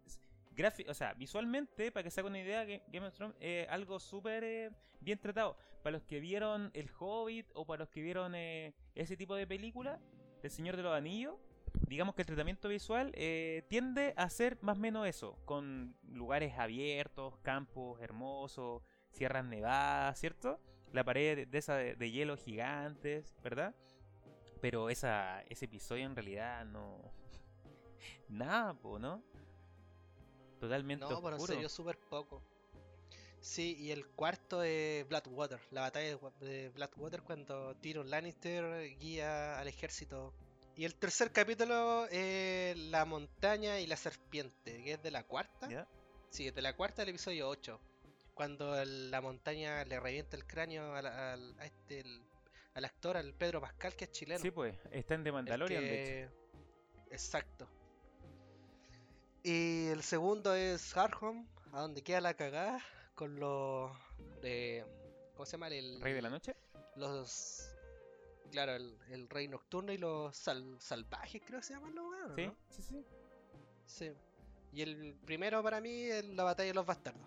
o sea, visualmente, para que se hagan una idea, Ga- Game of Thrones es algo súper eh, bien tratado. Para los que vieron El Hobbit o para los que vieron eh, ese tipo de película, El Señor de los Anillos, digamos que el tratamiento visual eh, tiende a ser más o menos eso, con lugares abiertos, campos hermosos, sierras nevadas, ¿cierto? La pared de esa de, de hielo gigantes, ¿verdad? Pero esa, ese episodio en realidad no... *laughs* Nada, po, ¿no? Totalmente no, pero se vio súper poco. Sí, y el cuarto es Blackwater, la batalla de Blackwater cuando Tyrion Lannister guía al ejército. Y el tercer capítulo es La montaña y la serpiente, que es de la cuarta. ¿Ya? Sí, es de la cuarta del episodio 8. Cuando el- la montaña le revienta el cráneo al, al- a este, el- al actor, al Pedro Pascal, que es chileno. Sí, pues, está en The Mandalorian, de hecho. que- Exacto. Y el segundo es Hardhome, a donde queda la cagada con los de ¿cómo se llama? El Rey de la Noche. los claro, el, el rey nocturno y los sal- salvajes creo que se llaman los weones, Sí, ¿no? sí, sí. Sí. Y el primero para mí es la batalla de los bastardos.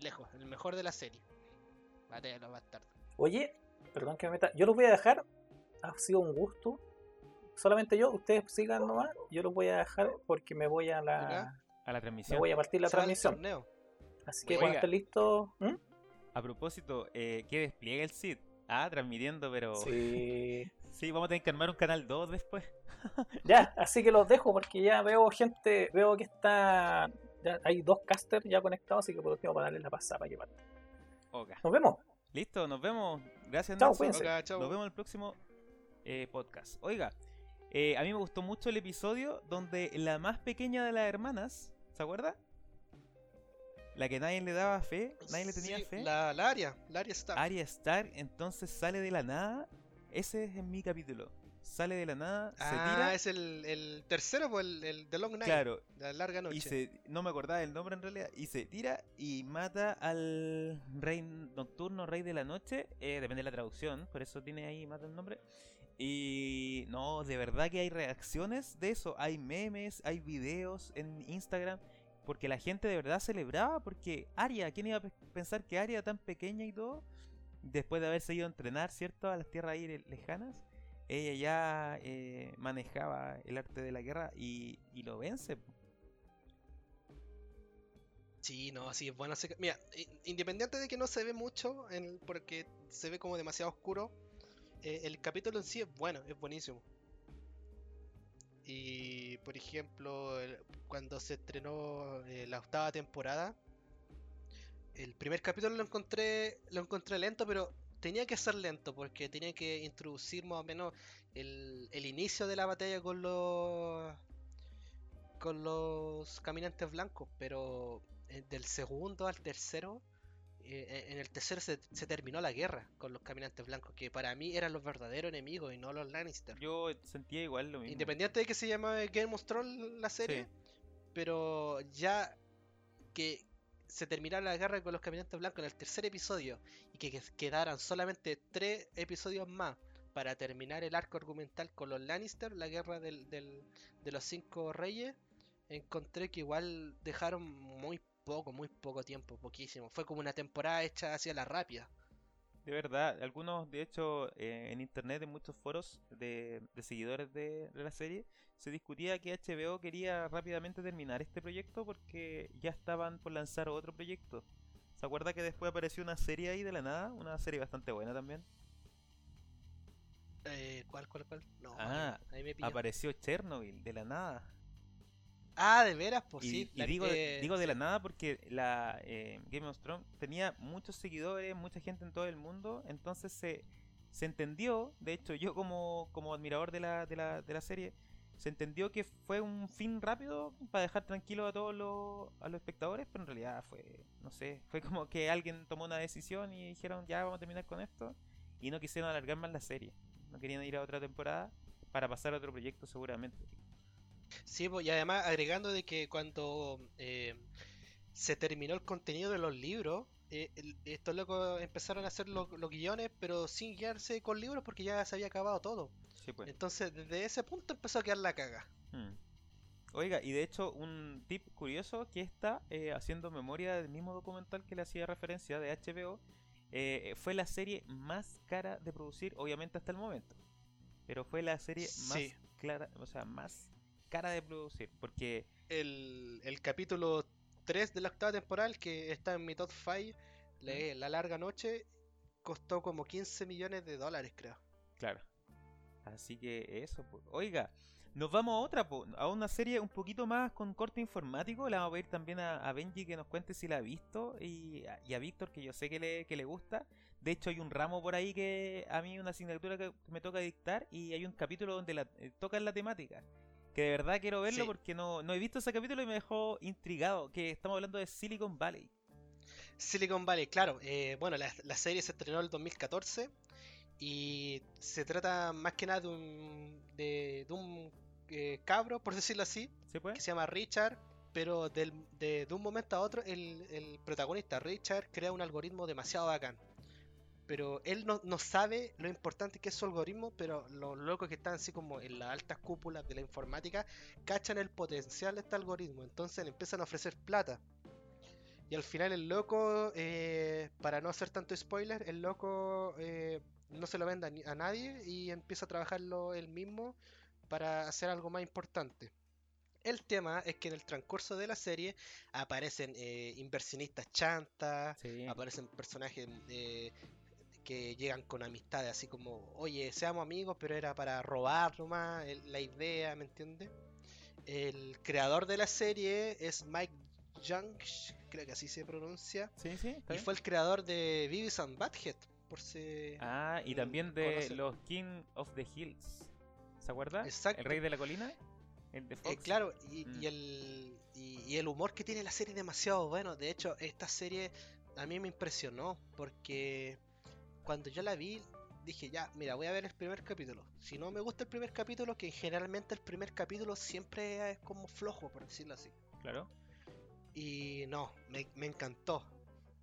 Lejos, el mejor de la serie. Batalla de los bastardos. Oye, perdón que me meta. Yo los voy a dejar. Ha sido un gusto. Solamente yo, ustedes sigan nomás. Yo los voy a dejar porque me voy a la. A la Me transmisión. voy a partir la transmisión. Así que Oiga. cuando esté listo. ¿Mm? A propósito, eh, ¿qué despliegue el Cid? Ah, transmitiendo, pero... Sí. *laughs* Sí, vamos a tener que armar un canal 2 después. *laughs* Ya, así que los dejo porque ya veo gente, veo que está, ya hay dos casters ya conectados, así que por último para darles la pasada para que partan. Ok. Nos vemos. Listo, nos vemos. Gracias, Chao, Nelson. cuídense. Ok, chau. Nos vemos en el próximo eh, podcast. Oiga, eh, a mí me gustó mucho el episodio donde la más pequeña de las hermanas, ¿se acuerda? La que nadie le daba fe, nadie le tenía Sí, fe. La, la Aria, la Aria está. Arya Stark entonces sale de la nada. Ese es mi capítulo. sale de la nada, se Ah, tira. es el, el tercero, pues el, el The Long Night. Claro, La larga noche. y se, no me acordaba el nombre en realidad, y se tira y mata al rey nocturno, rey de la noche, eh, depende de la traducción, por eso tiene ahí, mata el nombre. Y no, de verdad que hay reacciones de eso, hay memes, hay videos en Instagram, porque la gente de verdad celebraba, porque Aria, ¿quién iba a pe- pensar que Aria tan pequeña y todo, después de haberse ido a entrenar, ¿cierto? A las tierras ahí le- lejanas, ella ya eh, manejaba el arte de la guerra y, y lo vence. Sí, no, sí, es bueno. Mira, independiente de que no se ve mucho, en- porque se ve como demasiado oscuro, eh, el capítulo en sí es bueno, es buenísimo. Y, por ejemplo, cuando se estrenó eh, la octava temporada, el primer capítulo lo encontré, lo encontré lento, pero tenía que ser lento porque tenía que introducir más o menos el, el inicio de la batalla con los con los caminantes blancos, pero eh, del segundo al tercero, eh, en el tercero se, se terminó la guerra con los caminantes blancos, que para mí eran los verdaderos enemigos y no los Lannister. Yo sentía igual lo mismo. Independiente de que se llama Game of Thrones la serie, Sí. pero ya que se terminara la guerra con los caminantes blancos en el tercer episodio y que que quedaran solamente tres episodios más para terminar el arco argumental con los Lannister, la guerra del- del- de los cinco reyes, encontré que igual dejaron muy poco, muy poco tiempo, poquísimo. Fue como una temporada hecha hacia la rápida. De verdad, algunos, de hecho, eh, en internet, en muchos foros de, de seguidores de, de la serie, se discutía que HBO quería rápidamente terminar este proyecto porque ya estaban por lanzar otro proyecto. ¿Se acuerda que después apareció una serie ahí de la nada? Una serie bastante buena también. Eh, ¿Cuál, cuál, cuál? No, Ah, ahí me pilló. Apareció Chernobyl, de la nada. Ah, de veras, pues y, sí. y la- digo, de- digo de la nada porque la eh, Game of Thrones tenía muchos seguidores, mucha gente en todo el mundo, entonces se, se entendió, de hecho yo como, como admirador de la, de, la, de la serie, se entendió que fue un fin rápido para dejar tranquilo a todos los, a los espectadores, pero en realidad fue, no sé, fue como que alguien tomó una decisión y dijeron ya vamos a terminar con esto y no quisieron alargar más la serie, no querían ir a otra temporada para pasar a otro proyecto seguramente. Sí, pues, y además agregando de que cuando eh, se terminó el contenido de los libros, eh, el- estos locos empezaron a hacer lo- los guiones, pero sin guiarse con libros porque ya se había acabado todo. Sí, pues. Entonces, desde ese punto empezó a quedar la caga. Hmm. Oiga, y de hecho un tip curioso que está eh, haciendo memoria del mismo documental que le hacía referencia de HBO, eh, fue la serie más cara de producir, obviamente hasta el momento, pero fue la serie más clara, o sea, más cara de producir, porque El, el capítulo 3 de la octava temporal, que está en mi top 5, la, la larga noche, costó como 15 millones de dólares, creo. Claro. Así que eso, po. oiga, nos vamos a otra, po, a una serie un poquito más con corte informático. Le vamos a pedir también a, a Benji que nos cuente si la ha visto y, a- y a Víctor que yo sé que le, que le gusta. De hecho hay un ramo por ahí que a mí una asignatura que me toca dictar y hay un capítulo donde la, eh, tocan la temática. Que de verdad quiero verlo Sí. porque no, no he visto ese capítulo y me dejó intrigado. Que estamos hablando de Silicon Valley. Silicon Valley, claro. eh, bueno, la, la serie se estrenó en el 2014 y se trata más que nada de un, de, de un eh, cabro, por decirlo así, ¿Se puede? que se llama Richard, pero del- de, de un momento a otro el, el protagonista Richard crea un algoritmo demasiado bacán. Pero él no, no sabe lo importante que es su algoritmo, pero los locos que están así como en las altas cúpulas de la informática cachan el potencial de este algoritmo, entonces le empiezan a ofrecer plata. Y al final el loco, eh, para no hacer tanto spoiler, el loco eh, no se lo vende a, nadie y empieza a trabajarlo él mismo para hacer algo más importante. El tema es que en el transcurso de la serie aparecen eh, inversionistas chantas, Sí. aparecen personajes eh, que llegan con amistades, así como, oye, seamos amigos, pero era para robar nomás el- la idea, ¿me entiendes? El creador de la serie es Mike Young, creo que así se pronuncia, Sí, sí, y bien. fue el creador de Beavis and Butthead, por si... Ah, y también de los King of the Hills. ¿Se acuerda? Exacto. El rey de la colina. El de Eh, Fox. claro, y, Mm. y el, y, y el humor que tiene la serie es demasiado bueno. De hecho, esta serie a mí me impresionó porque cuando yo la vi dije, ya, mira, voy a ver el primer capítulo. Si no me gusta el primer capítulo, que generalmente el primer capítulo siempre es como flojo, por decirlo así. Claro. Y no, me, me encantó.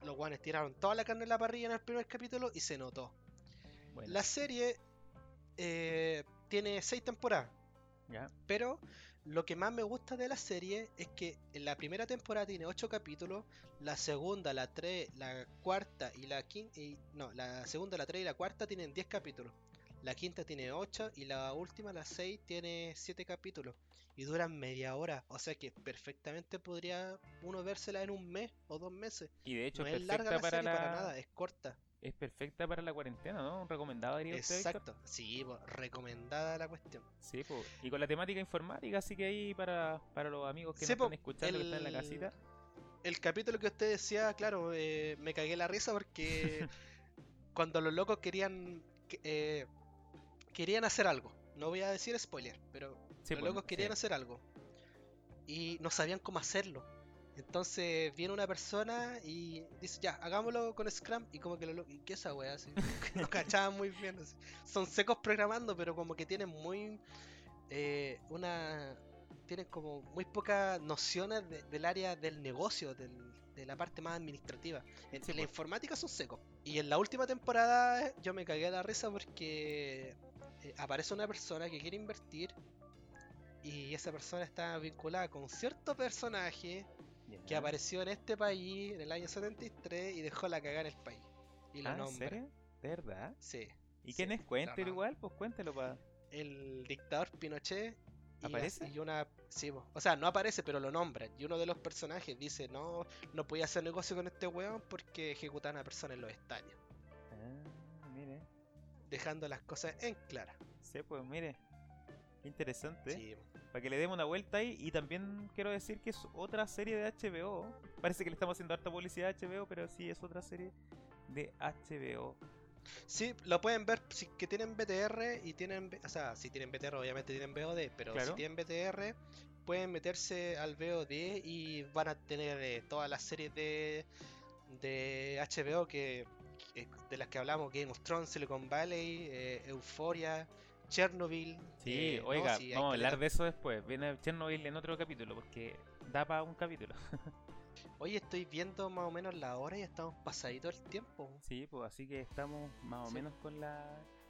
Los guanes tiraron toda la carne en la parrilla en el primer capítulo y se notó. Bueno, La serie eh, tiene seis temporadas, ya. pero lo que más me gusta de la serie es que en la primera temporada tiene ocho capítulos, la segunda, la tres, la cuarta y la quinta, no, la segunda, la tres y la cuarta tienen 10 capítulos. La quinta tiene 8 y la última, la 6, tiene 7 capítulos. Y duran media hora. O sea que perfectamente podría uno vérsela en un mes o dos meses. Y de hecho no es es larga perfecta la para serie la para nada, es corta. Es perfecta para la cuarentena, ¿no? Un recomendado diría usted, Víctor? Exacto. Sí, po, recomendada la cuestión. Sí, po. y con la temática informática, así que ahí para, para los amigos que Sí, nos están escuchando, que están en la casita. El capítulo que usted decía, claro, eh, me cagué la risa porque *laughs* cuando los locos querían que- eh, querían hacer algo. No voy a decir spoiler, pero Sí, los pues, locos querían sí. hacer algo y no sabían cómo hacerlo. Entonces viene una persona y dice, ya, hagámoslo con Scrum. Y como que locos, ¿y qué es esa wea? Así, *laughs* no cachaban muy bien. así. Son secos programando, pero como que tienen muy. eh, una. Tienen como muy pocas nociones de- del área del negocio, del- de la parte más administrativa. En, Sí, la pues. informática son secos. Y en la última temporada yo me cagué de la risa porque eh, aparece una persona que quiere invertir y esa persona está vinculada con cierto personaje que apareció en este país en el año 73 y dejó la cagada en el país. Y lo Ah, ¿en nombra. serio? ¿De verdad? Sí. ¿Y sí, quién es? lo Cuéntelo nombra. igual, pues cuéntelo para... El dictador Pinochet. Y, ¿Aparece? y una. Sí, o sea, no aparece, pero lo nombran. Y uno de los personajes dice: No, no podía hacer negocio con este weón porque ejecutaban a personas en los estaños. Ah, mire. Dejando las cosas en clara. Sí, pues mire. Qué interesante. Sí, Para que le demos una vuelta ahí. Y también quiero decir que es otra serie de HBO. Parece que le estamos haciendo harta publicidad a HBO, pero sí es otra serie de HBO. Sí, lo pueden ver si que tienen BTR y tienen, o sea, si tienen BTR obviamente tienen VOD, pero si tienen BTR pueden meterse al VOD y van a tener eh, todas las series de de HBO que, que- de las que hablamos, Game of Thrones, Silicon Valley, eh, Euphoria, Chernobyl. Sí, eh, no, oiga, sí, vamos a hablar de eso después. Viene Chernobyl en otro capítulo, porque da para un capítulo. *laughs* Oye, estoy viendo más o menos la hora y estamos pasadito el tiempo. Sí, pues así que estamos más o Sí. menos con la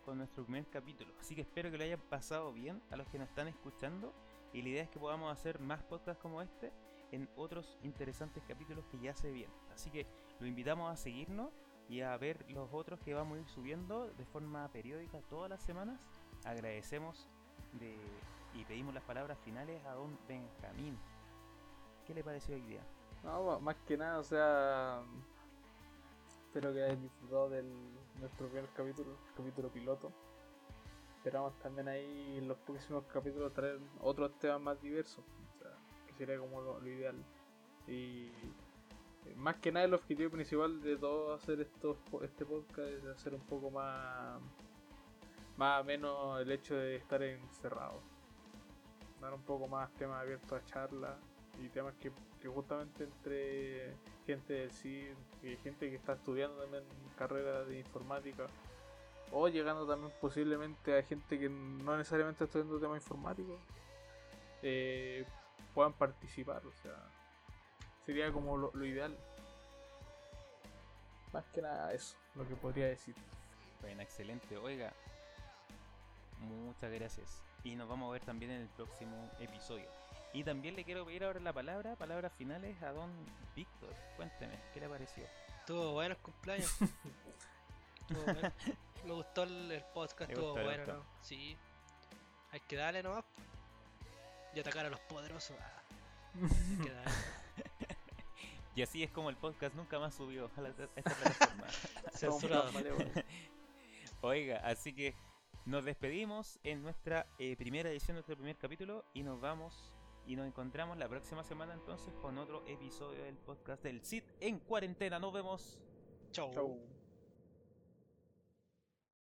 con nuestro primer capítulo. Así que espero que lo hayan pasado bien a los que nos están escuchando. Y la idea es que podamos hacer más podcasts como este en otros interesantes capítulos que ya se vienen. Así que lo invitamos a seguirnos y a ver los otros que vamos a ir subiendo de forma periódica todas las semanas. Agradecemos de, y pedimos las palabras finales a don Benjamín. ¿Qué le pareció hoy día? No, más que nada, o sea. Espero que hayáis disfrutado de nuestro primer capítulo, capítulo piloto. Esperamos también ahí en los próximos capítulos traer otros temas más diversos, o sea, que sería como lo, lo ideal. Y eh, más que nada el objetivo principal de todo hacer estos, este podcast es hacer un poco más, más menos el hecho de estar encerrado. Dar un poco más temas abiertos a charla y temas que, que justamente entre gente del CID y gente que está estudiando también carreras de informática o llegando también posiblemente a gente que no necesariamente está estudiando temas informáticos eh, puedan participar o sea sería como lo, lo ideal más que nada eso lo que podría decir Bueno, excelente. Oiga, muchas gracias. Y nos vamos a ver también en el próximo episodio. Y también le quiero pedir ahora la palabra, palabras finales a don Víctor. Cuénteme, ¿qué le pareció? Estuvo bueno el cumpleaños. *laughs* Estuvo bueno. Me gustó el, el podcast, ¿Le estuvo bueno? ¿no? Sí. Hay que darle nomás. Y atacar a los poderosos. ah. Hay que darle. *laughs* Y así es como el podcast nunca más subió a, la- a esta *laughs* plataforma. Censurado. Oiga, así que nos despedimos en nuestra eh, primera edición, nuestro primer capítulo, y nos vamos y nos encontramos la próxima semana entonces con otro episodio del podcast del CID en cuarentena. Nos vemos. Chau. Chau.